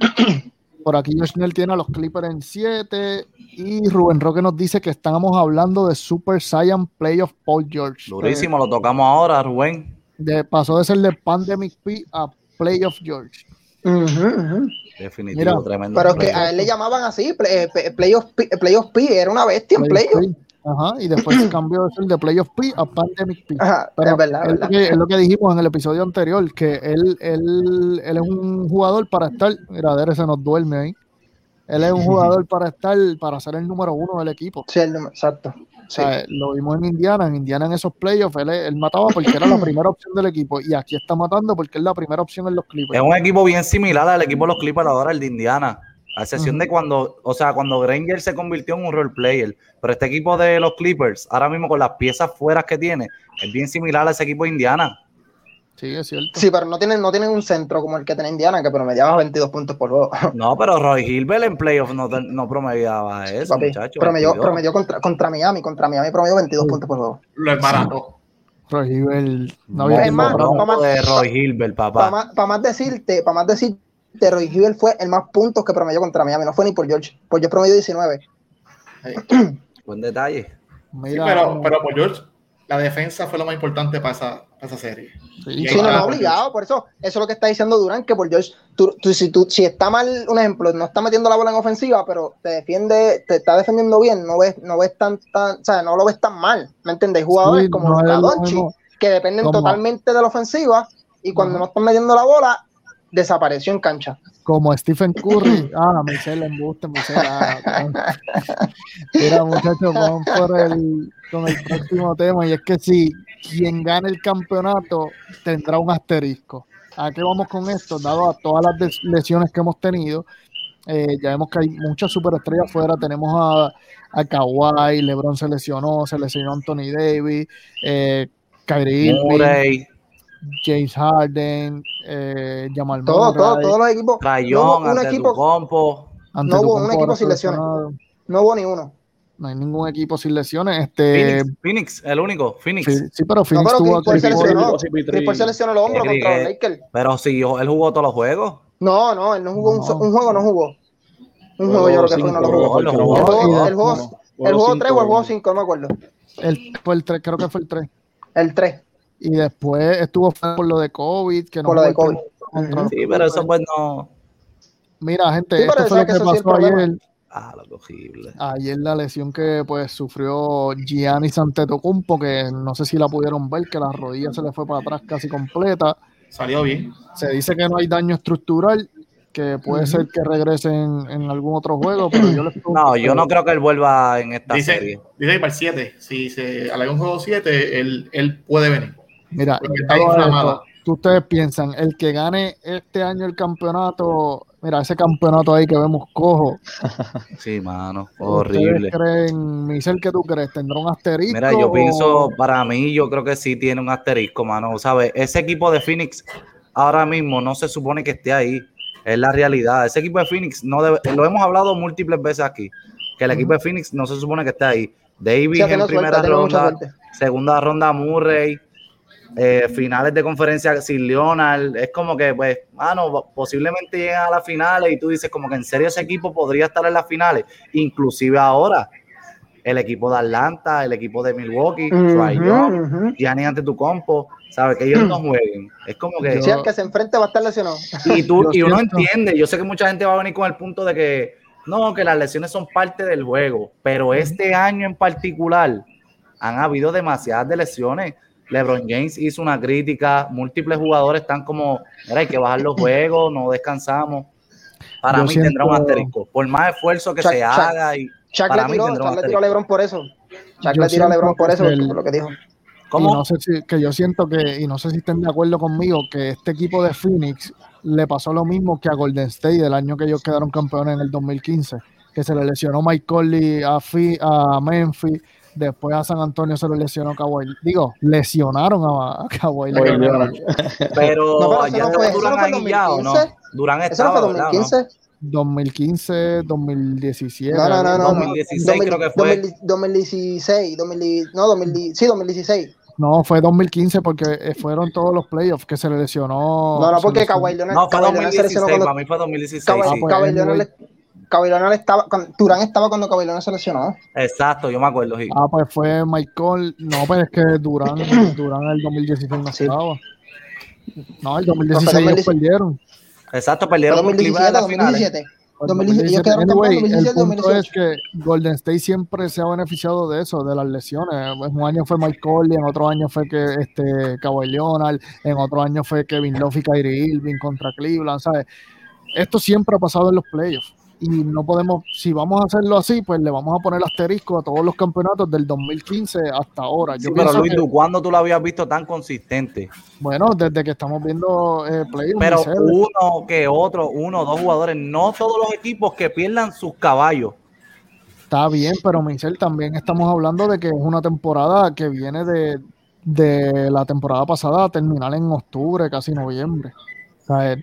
Speaker 4: Por aquí Josh tiene a los Clippers en 7 y Rubén Roque nos dice que estamos hablando de Super Saiyan Playoff Paul George.
Speaker 2: Durísimo, lo tocamos ahora, Rubén.
Speaker 4: De, pasó de ser de Pandemic P a Playoff George.
Speaker 2: Definitivo, tremendo.
Speaker 3: Pero que a él le llamaban así, play, Playoff, playoff P, era una bestia en Playoff.
Speaker 4: Ajá, y después se cambió de ser de Playoff P a Pandemic P.
Speaker 3: Ajá, es verdad, es, Lo
Speaker 4: que, es, lo que, dijimos en el episodio anterior, que él, él, él es un jugador para estar, mira, Dere se nos duerme ahí. Él es un jugador para estar, para ser el número uno del equipo.
Speaker 3: Sí, el, exacto.
Speaker 4: Sí. O sea, lo vimos en Indiana, en Indiana en esos playoffs, él, él, mataba porque era la primera opción del equipo y aquí está matando porque es la primera opción en los Clippers.
Speaker 2: Es un equipo bien similar al equipo de los Clippers ahora, el de Indiana. A excepción de cuando, o sea, cuando Granger se convirtió en un role player. Pero este equipo de los Clippers, ahora mismo con las piezas fuera que tiene, es bien similar a ese equipo de Indiana.
Speaker 4: Sí, es cierto.
Speaker 3: Sí, pero no tienen, no tienen un centro como el que tiene Indiana, que promediaba 22 puntos por juego.
Speaker 2: No, pero Roy Gilbert en playoffs no, no promediaba eso, muchachos.
Speaker 3: Promedió, promedió contra, contra, Miami, contra Miami promedió 22 puntos por juego.
Speaker 5: Lo es barato.
Speaker 4: Roy Gilbert
Speaker 2: no había más, más, de Roy Gilbert, papá.
Speaker 3: Para más, decirte, para más decirte Roy Gilbert fue el más puntos que promedió contra Miami, no fue ni por George. Por George promedió 19.
Speaker 2: Buen detalle.
Speaker 5: pero, pero por George, la defensa fue lo más importante para esa, para esa serie.
Speaker 3: Sí, no, no, obligado, por eso, eso es lo que está diciendo Durán, que por George, tú, si, tú, si está mal, un ejemplo, no está metiendo la bola en ofensiva, pero te defiende, te está defendiendo bien, no ves, no ves tan, tan o sea, no lo ves tan mal, ¿me entiendes? Jugadores como los que dependen totalmente de la ofensiva, y cuando no están metiendo la bola, desapareció en cancha.
Speaker 4: Como Stephen Curry. Ah, Michelle embuste, Michelle. Ah, Mira, muchachos, vamos por el, con el próximo tema. Y es que si quien gane el campeonato tendrá un asterisco. ¿A qué vamos con esto? Dado a todas las lesiones que hemos tenido, eh, ya vemos que hay muchas superestrellas afuera. Tenemos a, a Kawhi, LeBron se lesionó, se lesionó Anthony Davis, eh, Kyrie Irving, James Harden, eh, Jamal
Speaker 3: todo, todo, todos los equipos.
Speaker 2: Rayón, no, un equipo,
Speaker 3: compo. No hubo un equipo sin lesiones. No hubo ni uno.
Speaker 4: No hay ningún equipo sin lesiones. Este...
Speaker 2: Phoenix, el único, Phoenix.
Speaker 4: Sí, pero Phoenix no, pero tuvo
Speaker 3: Chris seleccionó, Chris seleccionó el hombro contra los Lakers.
Speaker 2: Pero sí, él jugó todos los juegos.
Speaker 3: No, no, él no jugó Un, un, juego, no jugó. Un juego yo creo que fue, no lo jugó. El juego, el juego, el juego 3 o el juego 5, no me acuerdo.
Speaker 4: El, fue el 3, creo que fue el 3.
Speaker 3: El 3.
Speaker 4: Y después estuvo por lo de COVID. Que no
Speaker 3: por lo de COVID.
Speaker 2: Sí, pero eso pues no.
Speaker 4: Mira, gente, esto fue lo que, pasó ayer.
Speaker 2: Ah, lo cogible.
Speaker 4: Ayer la lesión que pues sufrió Gianni Antetokounmpo, que no sé si la pudieron ver, que la rodilla se le fue para atrás casi completa.
Speaker 5: Salió bien.
Speaker 4: Se dice que no hay daño estructural, que puede ser que regrese en, algún otro juego, pero yo
Speaker 2: No, yo no creo que él vuelva en esta serie.
Speaker 5: Dice que para el 7, si se alega un juego 7, él, él puede venir.
Speaker 4: Mira, ¿qué ustedes piensan? El que gane este año el campeonato, mira, ese campeonato ahí que vemos cojo.
Speaker 2: Sí, mano, horrible.
Speaker 4: creen, Michel, qué tú crees? ¿Tendrá un asterisco?
Speaker 2: Mira, yo pienso, para mí, yo creo que sí tiene un asterisco, mano. ¿Sabes? Ese equipo de Phoenix ahora mismo no se supone que esté ahí. Es la realidad. Ese equipo de Phoenix no debe, lo hemos hablado múltiples veces aquí, que el equipo de Phoenix no se supone que esté ahí. Davis en primera ronda, segunda ronda Murray, eh, finales de conferencia sin Leonard, es como que, pues, mano, posiblemente lleguen a las finales y tú dices como que en serio ese equipo podría estar en las finales, inclusive ahora. El equipo de Atlanta, el equipo de Milwaukee, uh Gianni ante tu compo, ¿sabes? Que ellos no jueguen. Es como que.
Speaker 3: Si el que se enfrente va a estar lesionado.
Speaker 2: Y, tú, y uno entiende, yo sé que mucha gente va a venir con el punto de que no, que las lesiones son parte del juego, pero este año en particular han habido demasiadas de lesiones. LeBron James hizo una crítica, múltiples jugadores están como, mira, hay que bajar los juegos, no descansamos. Para mí tendrá un asterisco, por más esfuerzo que se haga. Y
Speaker 3: Chuck le tiró, le tiró a LeBron por eso. Chuck le tiró a LeBron por eso, por lo que dijo.
Speaker 4: ¿Cómo? no sé si, que yo siento que, y no sé si estén de acuerdo conmigo, que este equipo de Phoenix le pasó lo mismo que a Golden State el año que ellos quedaron campeones en el 2015, que se le lesionó Mike Conley a, a Memphis, después a San Antonio se le lesionó Kawhi. Digo, lesionaron a, Kawhi.
Speaker 2: Pero, no, ya no fue, Durán ya, ¿o no? Durán estaba,
Speaker 3: fue 2015?
Speaker 4: 2015, 2017.
Speaker 3: No, no, no, no.
Speaker 2: 2016 creo que fue.
Speaker 3: 2016, 2000, no, 2000, sí, 2016.
Speaker 4: No, fue 2015 porque eh, fueron todos los playoffs que se le lesionó.
Speaker 3: No, no, porque Kawhi Leonard.
Speaker 2: No, fue 2016, para mí fue 2016.
Speaker 3: Kawhi, Leonard, Leonard estaba, Durán estaba cuando Leonard se lesionó.
Speaker 2: Exacto, yo me acuerdo.
Speaker 4: Ah, pues fue Michael. No, pues es que Durán, Durán el 2016 no estaba. No, el 2016 ellos perdieron.
Speaker 2: Exacto, perdieron
Speaker 3: 2017, 2017. 2017,
Speaker 4: el punto es que Golden State siempre se ha beneficiado de eso, de las lesiones. En un año fue Mike Conley, en otro año fue que este Kawhi Leonard, en otro año fue Kevin Love y Kyrie Irving contra Cleveland, ¿sabes? Esto siempre ha pasado en los playoffs y no podemos, si vamos a hacerlo así, pues le vamos a poner asterisco a todos los campeonatos del 2015 hasta ahora.
Speaker 2: Yo pero Luis, ¿cuándo tú lo habías visto tan consistente?
Speaker 4: Bueno, desde que estamos viendo eh,
Speaker 2: Pero uno que otro, uno o dos jugadores, no todos los equipos que pierdan sus caballos.
Speaker 4: Está bien, pero Michel, también estamos hablando de que es una temporada que viene de, de la temporada pasada a terminar en octubre, casi noviembre. O sea,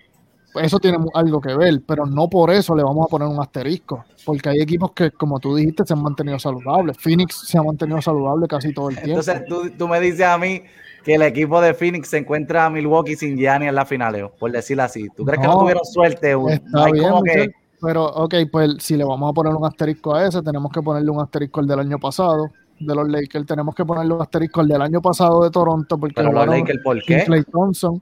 Speaker 4: eso tiene algo que ver, pero no por eso le vamos a poner un asterisco, porque hay equipos que, como tú dijiste, se han mantenido saludables. Phoenix se ha mantenido saludable casi todo el tiempo.
Speaker 2: Entonces, tú, tú me dices a mí que el equipo de Phoenix se encuentra a Milwaukee sin Gianni en la final, por decirlo así. ¿Tú crees que no tuvieron suerte?
Speaker 4: Está bien, Pero, ok, pues si le vamos a poner un asterisco a ese, tenemos que ponerle un asterisco al del año pasado, de los Lakers, tenemos que ponerle un asterisco al del año pasado de Toronto, porque
Speaker 2: ¿Pero los Lakers por qué?
Speaker 4: Clay Thompson.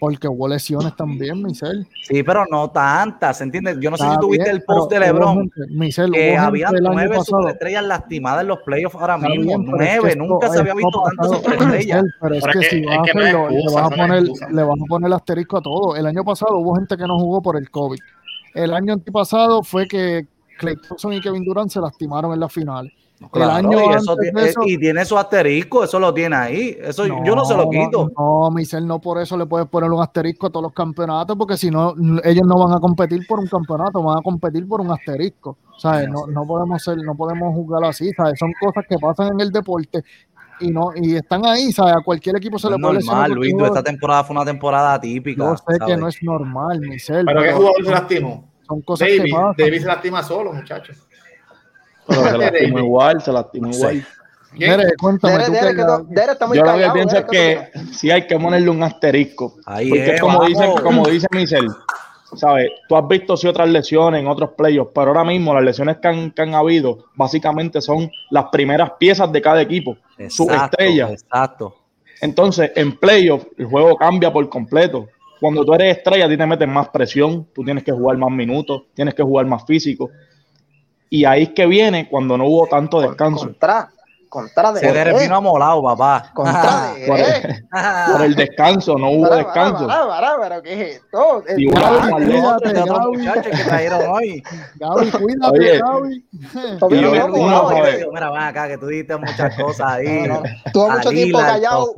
Speaker 4: Porque hubo lesiones también, Michelle.
Speaker 2: Sí, pero no tantas, ¿entiendes? Yo no sé si tuviste el post de LeBron. Michelle, que había nueve superestrellas lastimadas en los playoffs ahora mismo. nueve, nunca se había visto tantas superestrellas.
Speaker 4: Pero es que, si vas a hacerlo, le vas a poner, le vas a poner el asterisco a todo. El año pasado hubo gente que no jugó por el COVID. El año antepasado fue que Clay Thompson y Kevin Durant se lastimaron en las finales
Speaker 2: el año y, tiene su asterisco, eso lo tiene ahí. Eso yo no se lo quito.
Speaker 4: No, Michel, no por eso le puedes poner un asterisco a todos los campeonatos, porque si no, ellos no van a competir por un campeonato, van a competir por un asterisco. ¿sabes? No, no podemos ser, no podemos jugar así, ¿sabes? Son cosas que pasan en el deporte y no y están ahí, ¿sabes? A cualquier equipo se le puede
Speaker 2: normal, Luis, esta temporada fue una temporada típica.
Speaker 4: Yo sé que no es normal, Michel.
Speaker 5: ¿Pero, qué jugador se lastimó?
Speaker 4: Son cosas que pasan.
Speaker 5: David se lastima solo, muchachos.
Speaker 6: Pero se lastimó igual, se lastimó igual.
Speaker 4: Dere, cuéntame
Speaker 3: Dere, Dere, está muy
Speaker 6: Yo lo que pienso es que sí hay que ponerle un asterisco.
Speaker 2: Ahí
Speaker 6: porque es, como, dice, como dice Michel, ¿sabes? Tú has visto sí otras lesiones en otros playoffs, pero ahora mismo las lesiones que han, que han habido básicamente son las primeras piezas de cada equipo, sus estrellas.
Speaker 2: Exacto.
Speaker 6: Entonces, en playoffs el juego cambia por completo. Cuando tú eres estrella, a ti te meten más presión, tú tienes que jugar más minutos, tienes que jugar más físico. Y ahí es que viene cuando no hubo tanto descanso.
Speaker 3: Contra, contra de
Speaker 2: Se terminó amolado, papá.
Speaker 3: Contra de
Speaker 6: por, el, por, el, descanso, no hubo descanso.
Speaker 3: Para, ¿qué es esto?
Speaker 2: Y
Speaker 3: Gaby,
Speaker 2: cuídate, Gaby. que trajeron hoy.
Speaker 4: Gaby, cuídate, Oye, Gaby.
Speaker 2: Y yo, uno, mira, van acá, que tú dijiste muchas cosas ahí.
Speaker 3: No, no. Tuvo mucho tiempo callado.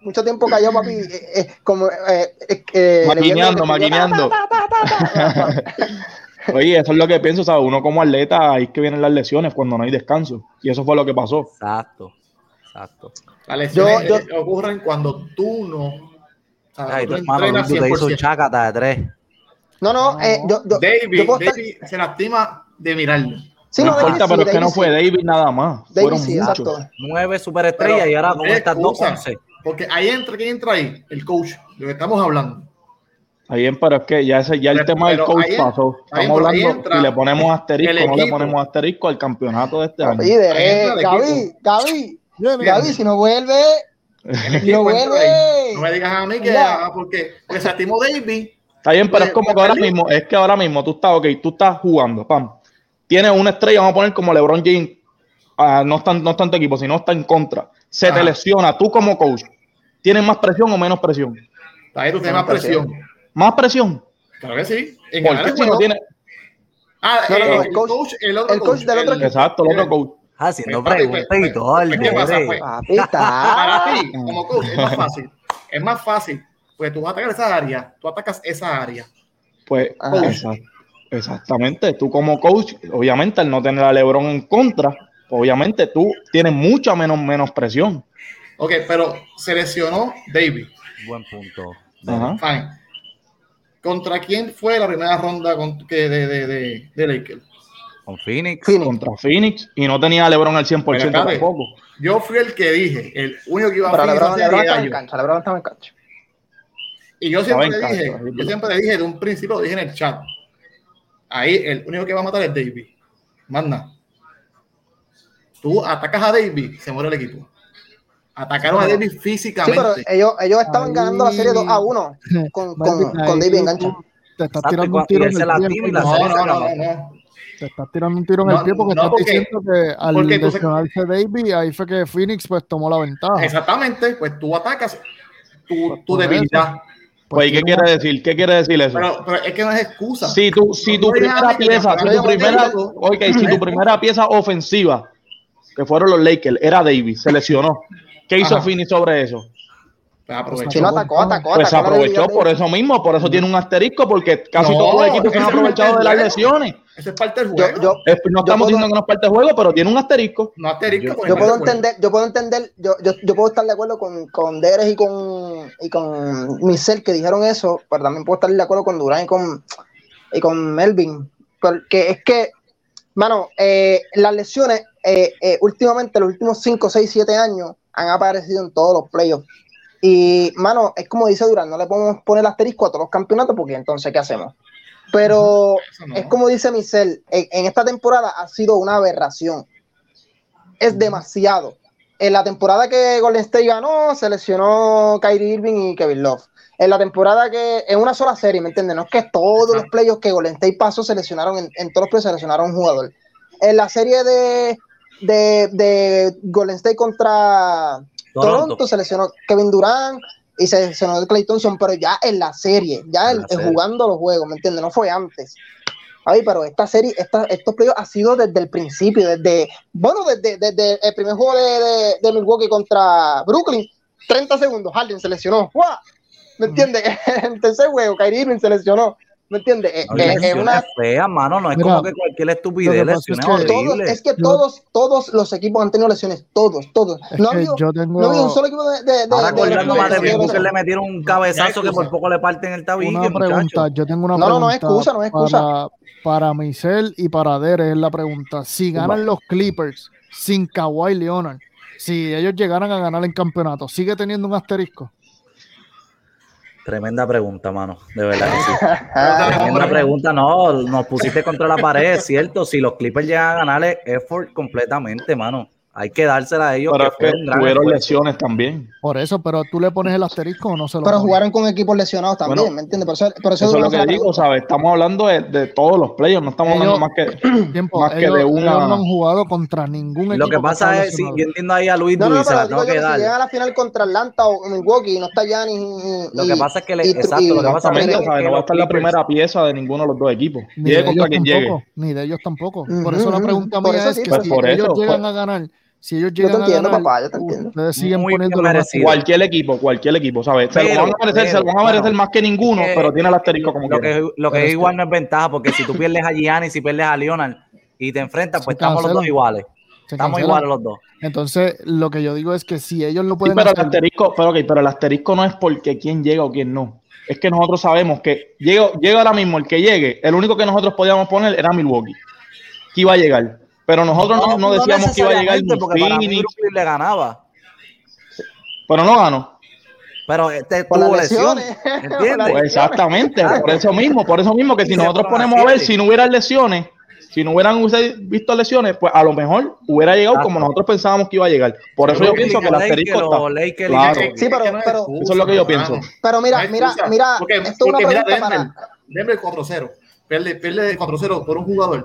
Speaker 3: mucho tiempo cayó, papi, eh, eh, como...
Speaker 6: maquineando, maquineando. Oye, eso es lo que pienso, ¿sabes? Uno como atleta, ahí es que vienen las lesiones cuando no hay descanso. Y eso fue lo que pasó.
Speaker 2: Exacto, exacto.
Speaker 5: Las lesiones yo, ocurren cuando tú no...
Speaker 2: Ay, tú, hermano, tú te hizo un chacata de tres.
Speaker 3: No, no, eh, yo, yo,
Speaker 5: David, David se lastima de mirarlo.
Speaker 6: Sí, no, no importa, pero es que no fue David nada más.
Speaker 3: David Fueron sí, muchos. Exacto.
Speaker 2: Nueve superestrellas y ahora con estas dos once.
Speaker 5: Porque ahí entra, ¿quién entra ahí? El coach, de lo que estamos hablando.
Speaker 6: Ahí en, pero es que ya, ese, ya el tema del coach pasó. Estamos hablando y le ponemos asterisco, no le ponemos asterisco al campeonato de este año.
Speaker 3: Gaby, Gaby, Gaby, si no vuelve, no vuelve.
Speaker 5: No me digas a mí que haga porque, porque estimó David
Speaker 6: Está bien, pero es como que ahora mismo, es que ahora mismo tú estás, ok, tú estás jugando, pam. Tienes una estrella, vamos a poner como LeBron James, uh, no, está, no está en tu equipo, sino está en contra. Se te lesiona, tú como coach, ¿tienes más presión o menos presión?
Speaker 5: Ahí tú tienes más presión.
Speaker 6: ¿Más presión?
Speaker 5: Claro que sí.
Speaker 6: En ¿Por qué si no tiene...
Speaker 5: Ah, no, no, el, coach, el otro el coach, del otro
Speaker 6: equipo. Exacto, el otro coach.
Speaker 2: Haciendo preguntas y todo.
Speaker 5: ¿Qué pasa? Para ti, como coach, es más fácil. Es más fácil pues tú vas a atacar esa área, tú atacas esa área.
Speaker 6: Pues exactamente, tú como coach, obviamente al no tener a Lebron en contra, obviamente tú tienes mucha menos, menos presión.
Speaker 5: Ok, pero seleccionó David.
Speaker 2: Buen punto.
Speaker 5: Fine. ¿Contra quién fue la primera ronda de, de, de, de Lakers?
Speaker 2: Con Phoenix.
Speaker 6: Contra Phoenix. Y no tenía a LeBron al 100% tampoco.
Speaker 5: Yo fui el que dije, el único que iba a Phoenix
Speaker 3: LeBron, LeBron estaba en cancha, LeBron estaba en cancha.
Speaker 5: Y yo siempre le dije, yo siempre dije de un principio, lo dije en el chat. Ahí el único que va a matar es David. Manda. Tú atacas a David, se muere el equipo. Atacaron a David físicamente.
Speaker 3: Sí, pero ellos, ellos estaban ganando la serie 2 a 1 con, con, con David engancha.
Speaker 4: Te estás tirando un tiro en el pie. No, no, no, no, Te estás tirando un tiro en el pie porque estás diciendo que al lesionarse David, ahí fue que Phoenix pues tomó la ventaja.
Speaker 5: Exactamente, pues tú atacas tu, tu debilidad.
Speaker 6: Pues, ¿qué quiere decir? ¿Qué quiere decir eso?
Speaker 5: Pero, pero, es que no es excusa.
Speaker 6: Si tu, si tu primera pieza, si tu primera, okay, si tu primera pieza ofensiva, que fueron los Lakers, era Davis, se lesionó. ¿Qué hizo Fini sobre eso?
Speaker 3: Pues aprovechó. atacó, atacó,
Speaker 6: pues aprovechó por eso mismo, por eso tiene un asterisco, porque casi todos los equipos se han aprovechado de las lesiones.
Speaker 5: Eso es parte del juego.
Speaker 6: Yo, yo, no estamos diciendo que no es parte del juego, pero tiene un asterisco.
Speaker 5: No asterisco.
Speaker 3: Yo, puedo entender, yo puedo entender, yo, yo, yo, puedo estar de acuerdo con, con Deres y con, y con Michel que dijeron eso, pero también puedo estar de acuerdo con Durán y con, y con Melvin. Porque es que, mano, eh, las lesiones eh, eh, últimamente, los últimos 5, 6, 7 años, han aparecido en todos los playoffs. Y, mano, es como dice Durán, no le podemos poner asterisco a todos los campeonatos porque entonces, ¿qué hacemos? Pero es como dice Michel, en, en, esta temporada ha sido una aberración. Es demasiado. En la temporada que Golden State ganó, seleccionó Kyrie Irving y Kevin Love. En la temporada que, en una sola serie, ¿me entiendes? No es que todos los playoffs que Golden State pasó seleccionaron, en, en todos los playoffs seleccionaron un jugador. En la serie de, de, de Golden State contra Toronto, Toronto seleccionó Kevin Durant, y se, se nos Clay Thompson, pero ya en la serie, ya en, jugando los juegos, ¿me entiendes? No fue antes. Ay, pero esta serie, esta, estos playoffs ha sido desde el principio, desde, bueno, desde, desde el primer juego de, de, Milwaukee contra Brooklyn, 30 segundos, Harden se lesionó, ¿me entiendes? en el tercer juego, Kyrie Irving se lesionó, ¿Me entiendes? Eh,
Speaker 2: eh, es una fea, mano. No es como que cualquier estupidez lesiones
Speaker 3: es, que todos, es que todos, todos los equipos han tenido lesiones. Todos, todos. No ha habido, tengo... no ha un solo equipo de. de,
Speaker 2: Ahora acordando más de que le metieron un cabezazo que por poco le parten el tabique.
Speaker 4: Una pregunta, yo tengo una
Speaker 3: no,
Speaker 4: pregunta.
Speaker 3: No, no, es excusa, no es excusa.
Speaker 4: Para, para Michelle y para Dere es la pregunta. Si ganan los Clippers sin Kawhi Leonard, si ellos llegaran a ganar el campeonato, ¿sigue teniendo un asterisco?
Speaker 2: Tremenda pregunta, mano. De verdad que sí. Tremenda pregunta. No, nos pusiste contra la pared, es cierto. Si los Clippers llegan a ganarle effort completamente, mano hay que dársela a ellos.
Speaker 6: Pero que es que tuvieron lesiones también.
Speaker 4: Por eso, pero tú le pones el asterisco o no se lo
Speaker 3: Pero jugaron con equipos lesionados también, ¿me entiendes? Por eso, por eso,
Speaker 6: eso es lo que digo, ¿sabes? Estamos hablando de, de, todos los players, no estamos hablando más que,
Speaker 4: tiempo, más ellos, que de una. Ellos no han jugado contra ningún equipo.
Speaker 2: Lo que pasa es, si yo entiendo ahí a Luis no, Luis, no,
Speaker 3: no, tengo que dar. Si llega a la final contra Atlanta o Milwaukee y no está ya ni.
Speaker 2: Lo que pasa es que le, exacto, lo que pasa es que
Speaker 6: no va a estar la primera pieza de ninguno de los dos equipos.
Speaker 4: Ni de ellos tampoco. Ni de ellos tampoco. Por eso la pregunta mía es que si ellos llegan a ganar Si ellos llegan
Speaker 3: yo te entiendo,
Speaker 4: a ganar,
Speaker 3: papá, yo te entiendo.
Speaker 4: ustedes siguen
Speaker 2: Muy
Speaker 4: poniendo.
Speaker 6: Cualquier equipo, cualquier equipo, ¿sabes? Se lo van a merecer, se lo van a merecer
Speaker 2: bueno,
Speaker 6: más que ninguno,
Speaker 2: que-
Speaker 6: pero tiene el asterisco como
Speaker 2: lo que, lo que es igual no es ventaja, porque si tú pierdes a Giannis y pierdes a Leonard y te enfrentas, pues estamos los dos iguales. Estamos iguales los dos.
Speaker 4: Entonces, lo que yo digo es que si ellos lo
Speaker 6: Sí,
Speaker 4: pueden
Speaker 6: pero el asterisco, pero, ok, pero el asterisco no es porque quién llega o quién no. Es que nosotros sabemos que llega, llega ahora mismo el que llegue, el único que nosotros podíamos poner era Milwaukee, que iba a llegar. Pero nosotros no, no decíamos que iba a llegar
Speaker 2: porque para mí Brooklyn le ganaba.
Speaker 6: pero no ganó.
Speaker 2: Pero este
Speaker 3: Por las
Speaker 2: tuvo
Speaker 3: lesiones.
Speaker 2: ¿entiendes?
Speaker 6: Pues exactamente, por eso mismo, por eso mismo que si nosotros ponemos a ver si no hubieran lesiones, si no hubieran usted visto lesiones, pues a lo mejor hubiera llegado
Speaker 2: Exacto.
Speaker 6: como nosotros pensábamos que iba a llegar. Por eso yo pienso que el asterisco está.
Speaker 2: los Lakers,
Speaker 6: Claro.
Speaker 3: Sí, pero- pero-
Speaker 6: Eso es lo que yo pienso.
Speaker 3: Pero mira, mira, mira,
Speaker 5: Porque,
Speaker 3: esto es una pregunta
Speaker 5: Denver,
Speaker 3: para.
Speaker 5: Denver 4-0. Pierde, pierde 4-0 por un jugador.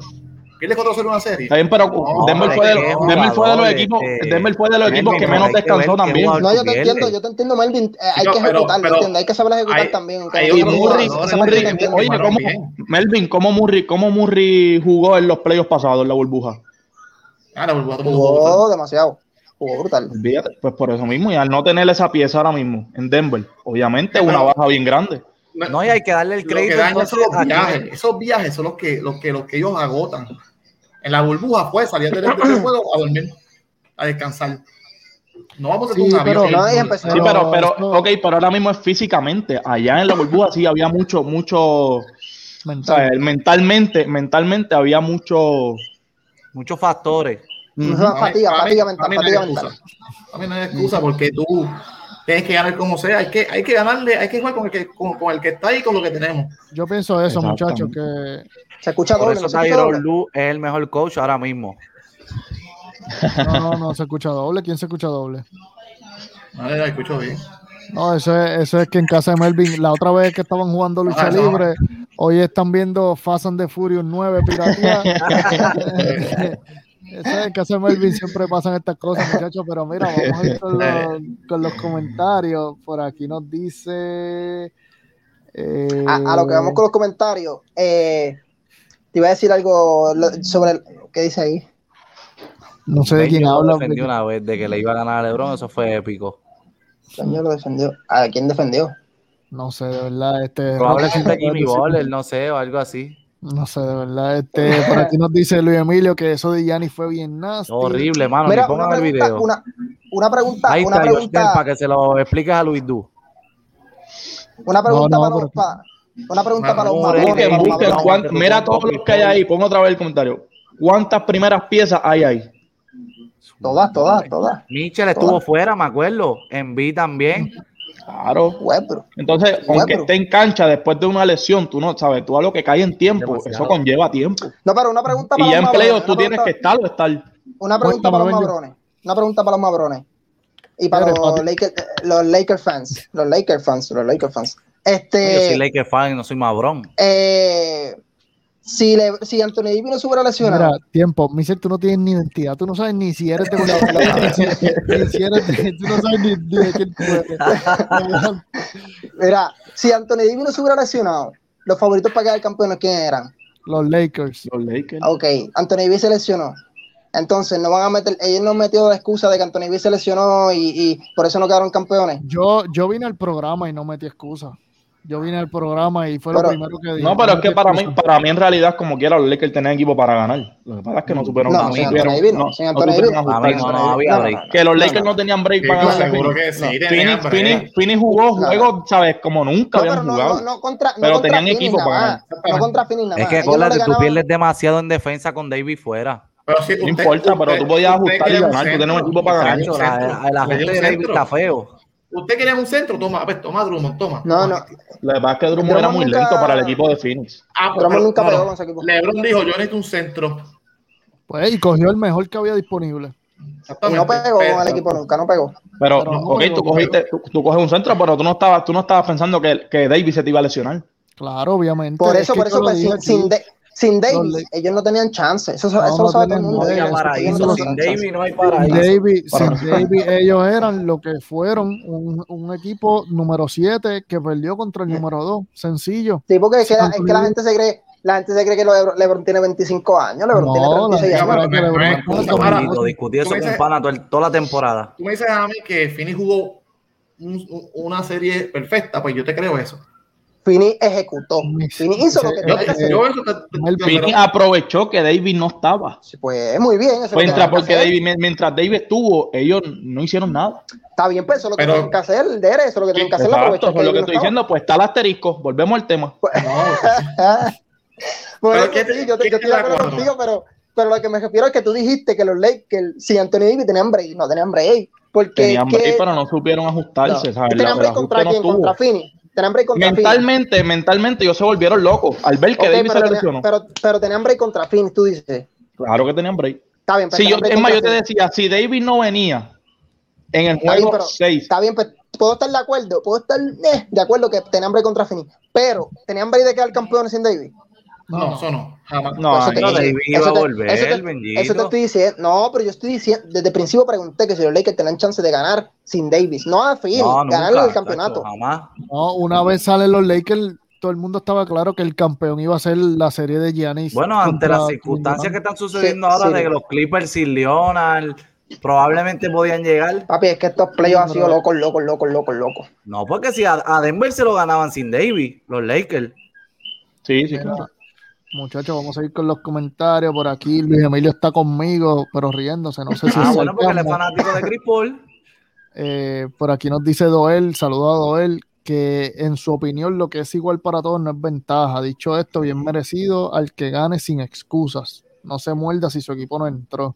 Speaker 5: Pierde 4-0 una serie.
Speaker 6: Está bien, pero
Speaker 5: No,
Speaker 6: Denver, fue de, los- Denver fue de los
Speaker 2: jugador,
Speaker 6: equipos,
Speaker 2: este,
Speaker 6: Denver fue de los equipos que menos
Speaker 2: que
Speaker 6: descansó también.
Speaker 3: No, yo te
Speaker 2: pierde.
Speaker 3: entiendo, yo te entiendo, Melvin. eh, hay
Speaker 5: No,
Speaker 3: que
Speaker 5: pero-
Speaker 3: ejecutarlo,
Speaker 5: pero
Speaker 3: ¿entiendes? Hay que saber ejecutar
Speaker 5: hay-
Speaker 3: también.
Speaker 5: hay
Speaker 6: Murray, Murray, oye, ¿cómo,
Speaker 5: bien.
Speaker 6: Melvin, ¿cómo Murray, ¿cómo Murray jugó en los playoffs pasados en la burbuja?
Speaker 5: Ah, la burbuja, jugó.
Speaker 3: Jugó demasiado. Jugó brutal.
Speaker 6: Pues por eso mismo, y al no tener esa pieza ahora mismo en Denver, obviamente una
Speaker 5: pero-
Speaker 6: baja bien grande.
Speaker 2: No, y hay que darle el
Speaker 5: Lo que
Speaker 2: crédito a
Speaker 5: viajes. Esos viajes son los que, los que, los que ellos agotan. En la burbuja fue salir del, del juego a dormir, a descansar. No vamos a hacer
Speaker 4: Sí,
Speaker 5: un avión.
Speaker 4: pero-
Speaker 3: No, y empezó-
Speaker 6: Sí, pero, pero,
Speaker 4: eso-
Speaker 6: ok, pero ahora mismo es físicamente. Allá en la burbuja sí había mucho, mucho,
Speaker 4: mental.
Speaker 6: ¿sabes? mentalmente, mentalmente había mucho.
Speaker 2: muchos factores.
Speaker 3: Fatiga,
Speaker 5: mí-
Speaker 3: fatiga mental,
Speaker 5: mí no hay
Speaker 3: fatiga
Speaker 5: excusa.
Speaker 3: mental.
Speaker 5: A mí no hay excusa porque tú tienes que ganar como sea. Hay que, hay que ganarle, hay que jugar con el que, con, con el que está ahí, con lo que tenemos.
Speaker 4: Yo pienso eso, muchachos, que
Speaker 3: Se escucha
Speaker 2: Por
Speaker 3: doble,
Speaker 2: eso Tyron. Lue es el mejor coach ahora mismo.
Speaker 4: no, no, no se escucha doble. ¿Quién se escucha doble?
Speaker 5: No, ya escucho bien.
Speaker 4: No, eso es, eso es que en casa de Melvin, la otra vez que estaban jugando lucha
Speaker 5: Ah, no.
Speaker 4: libre, hoy están viendo Fast and the Furious 9 piratería. Eso es, en casa de Melvin siempre pasan estas cosas, muchachos, pero mira, vamos a ir con los, con los comentarios. Por aquí nos dice... eh,
Speaker 3: A, a lo que vamos con los comentarios, eh, te iba a decir algo sobre el, ¿qué dice ahí?
Speaker 4: No sé de quién
Speaker 2: lo
Speaker 4: habla.
Speaker 2: defendió una vez de que le iba a ganar a LeBron, eso fue épico.
Speaker 3: Coño, lo defendió. ¿A quién defendió?
Speaker 4: No sé, de verdad. Este,
Speaker 2: Probablemente
Speaker 4: Rocky,
Speaker 2: Jimmy Butler, no sé, o algo así.
Speaker 4: No sé, de verdad. Este, por aquí nos dice Luis Emilio que eso de Gianni fue bien nasty.
Speaker 2: Horrible, mano.
Speaker 3: Mira,
Speaker 2: ni pongan
Speaker 3: una
Speaker 2: el
Speaker 3: pregunta,
Speaker 2: video.
Speaker 3: una, una pregunta,
Speaker 2: Ahí
Speaker 3: una
Speaker 2: está,
Speaker 3: pregunta,
Speaker 2: para que se lo expliques a Luis Du.
Speaker 3: una pregunta
Speaker 4: No, no,
Speaker 3: para
Speaker 4: pero-
Speaker 3: pa- una pregunta para los
Speaker 2: Busquen,
Speaker 6: Busquen, cuán- mira todos los que hay ahí, pon otra vez el comentario. ¿Cuántas primeras piezas hay ahí?
Speaker 3: Todas, todas, todas.
Speaker 2: Mitchell estuvo fuera, me acuerdo. Envy también.
Speaker 6: Claro. Entonces, aunque esté en cancha después de una lesión, tú no sabes, tú a lo que cae en tiempo,
Speaker 2: Demasiado.
Speaker 6: eso conlleva tiempo.
Speaker 3: No, pero una pregunta
Speaker 6: Y
Speaker 3: para
Speaker 6: ya
Speaker 3: los
Speaker 6: en
Speaker 3: mabrones,
Speaker 6: playoff tú tienes que estar o estar.
Speaker 3: Una pregunta para los mabrones. Una pregunta para los mabrones. Y para los. Lakers, los Lakers fans. Los Lakers fans, los Lakers fans.
Speaker 2: Yo soy
Speaker 3: Este,
Speaker 2: Lakers fan y no soy mabrón.
Speaker 3: eh, si, le, si Anthony Davis no se hubiera lesionado,
Speaker 4: Mira, tiempo, Michel, tú no tienes ni identidad, tú no sabes ni si eres de ni si- ni si eres de, tú no sabes ni, ni de quién tú eres.
Speaker 3: mira, si Anthony Davis no se hubiera lesionado, los favoritos para quedar campeones, ¿quién eran?
Speaker 4: Los Lakers.
Speaker 6: Los Lakers.
Speaker 3: Ok, Anthony Davis se lesionó. Entonces, no van a meter, ellos no han metido la excusa de que Anthony Davis se lesionó y, y por eso no quedaron campeones.
Speaker 4: Yo, yo vine al programa y no metí excusa. Yo vine al programa y fue lo
Speaker 3: Pero-
Speaker 4: primero que dije.
Speaker 6: No, pero es que para mí, para mí en realidad, como quiera, los Lakers tenían equipo para ganar. Lo que pasa es que no supieron
Speaker 3: No,
Speaker 6: no. Que los
Speaker 3: No,
Speaker 6: Lakers
Speaker 3: no.
Speaker 6: no tenían break para ganar.
Speaker 5: seguro que sí,
Speaker 6: Phoenix, jugó
Speaker 3: No.
Speaker 6: juegos, ¿sabes? Como nunca
Speaker 3: No,
Speaker 6: habían jugado.
Speaker 3: no, no contra, no
Speaker 6: Pero
Speaker 3: contra
Speaker 6: tenían equipo para
Speaker 3: más. No contra Phoenix nada
Speaker 2: Es que acuérdate, tú pierdes demasiado en defensa con David fuera.
Speaker 5: Pero si
Speaker 6: No
Speaker 5: usted-
Speaker 6: importa, pero tú podías ajustar y ganar. Tú tienes un equipo para ganar.
Speaker 2: El ajuste de David está feo.
Speaker 5: Usted quería un centro, toma, a ver, toma Drummond, toma.
Speaker 3: No, no.
Speaker 6: Que pasa es que Drummond
Speaker 3: Drummond
Speaker 6: era muy
Speaker 3: nunca-
Speaker 6: lento para el equipo de Phoenix.
Speaker 5: Ah,
Speaker 3: Drummond
Speaker 5: pero-
Speaker 3: nunca
Speaker 5: no,
Speaker 3: pegó con ese equipo.
Speaker 5: LeBron dijo, yo necesito un centro.
Speaker 4: Pues, y cogió el mejor que había disponible.
Speaker 3: Y no pegó
Speaker 5: Pero-
Speaker 3: con el equipo nunca, no pegó.
Speaker 6: Pero,
Speaker 4: Pero no
Speaker 6: ok,
Speaker 4: pegó,
Speaker 6: tú, cogiste, tú, tú coges un centro, pero tú no estabas, tú no estabas pensando que, que Davis se te iba a lesionar.
Speaker 4: Claro, obviamente.
Speaker 3: Por
Speaker 4: Es
Speaker 3: eso, por eso, pues, sin, sin, De- sin Davis,
Speaker 4: Lakers-
Speaker 3: ellos no tenían chance. Eso, eso
Speaker 4: No,
Speaker 3: lo
Speaker 4: no
Speaker 3: sabe todo el mundo. no
Speaker 2: paraíso, sin. David no hay
Speaker 4: Sin
Speaker 2: paraíso.
Speaker 4: David, sin David, ellos eran lo que fueron un, un equipo número 7 que perdió contra el número 2. Sencillo.
Speaker 3: Sí, porque es que,
Speaker 4: Sin
Speaker 3: es que la gente se cree, la gente se cree que LeBron, tiene 25 años. LeBron tiene 36
Speaker 2: años. Discutí eso con Pana toda la temporada.
Speaker 5: Tú me dices a mí que Fini jugó una serie perfecta, pues yo te creo eso.
Speaker 3: Fini ejecutó. Fini hizo lo que tenía que hacer.
Speaker 6: Fini aprovechó que David no estaba.
Speaker 3: pues muy bien.
Speaker 6: Eso mientras, porque David, mientras David estuvo, ellos no hicieron nada.
Speaker 3: Está bien, pues eso es lo que tienen que hacer. De eso es lo que tienen que hacer.
Speaker 6: Exacto, lo que estoy diciendo, pues está el asterisco. Volvemos al tema. Pues,
Speaker 3: yo, yo, estoy de acuerdo contigo, pero, pero lo que me refiero es que tú dijiste que los Lakers, si Anthony Davis tenían break, no tenían break. Porque
Speaker 6: tenían break, pero no supieron ajustarse. No.
Speaker 3: ¿Tenían break contra quién? Contra Fini
Speaker 6: mentalmente, mentalmente ellos se volvieron locos al ver que David se
Speaker 3: lesionó. Pero, pero tenían break contra Finn, tú dices.
Speaker 6: Claro que tenían break. Está bien, yo, es más, yo te decía, si David no venía en el juego 6.
Speaker 3: Está bien, pues puedo estar de acuerdo, puedo estar eh, de acuerdo que tenían break contra Finn, pero tenían break de quedar campeones sin David.
Speaker 5: No, eso no. Jamás.
Speaker 2: No, eso te, David iba a volver,
Speaker 3: eso te, eso te estoy diciendo. No, pero yo estoy diciendo, desde el principio pregunté que si los Lakers tenían chance de ganar sin Davis, no a Philly, no, ganarle el campeonato. jamás.
Speaker 4: No, una vez salen los Lakers, todo el mundo estaba claro que el campeón iba a ser la serie de Giannis.
Speaker 2: Bueno, ante las circunstancias que están sucediendo ahora de que los Clippers sin Leonard probablemente podían llegar.
Speaker 3: Papi, es que estos playoffs han sido locos, locos, locos, locos, locos.
Speaker 2: No, porque si a, Denver se lo ganaban sin Davis, los Lakers.
Speaker 6: Sí, sí, claro.
Speaker 4: Muchachos, vamos a ir con los comentarios. Por aquí Luis Emilio está conmigo, pero riéndose. No sé si
Speaker 2: ah, bueno, porque él es fanático de Chris Paul.
Speaker 4: Eh, por aquí nos dice Doel, saludo a Doel, que en su opinión lo que es igual para todos no es ventaja. Dicho esto, bien merecido al que gane sin excusas. No se muerda si su equipo no entró.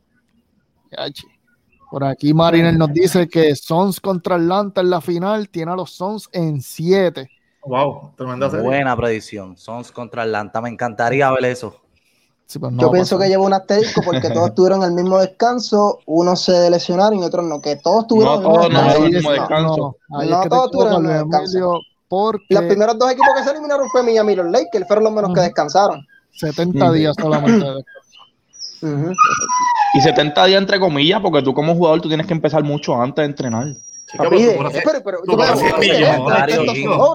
Speaker 4: Por aquí Mariner nos dice que Sons contra Atlanta en la final tiene a los Sons en 7.
Speaker 5: Wow, tremenda
Speaker 2: serie. Buena predicción. Sons contra Atlanta. Me encantaría ver eso.
Speaker 3: Pues Yo pienso que lleva un asterisco porque todos tuvieron el mismo descanso, unos se lesionaron y otros no, que todos tuvieron
Speaker 6: el mismo descanso.
Speaker 3: No, todos tuvieron el mismo descanso. Porque... Los primeros dos equipos que se eliminaron fue Miami y los Lakers, fueron los menos que descansaron.
Speaker 4: 70 días solamente
Speaker 6: Y 70 días entre comillas, porque tú como jugador tú tienes que empezar mucho antes de entrenar.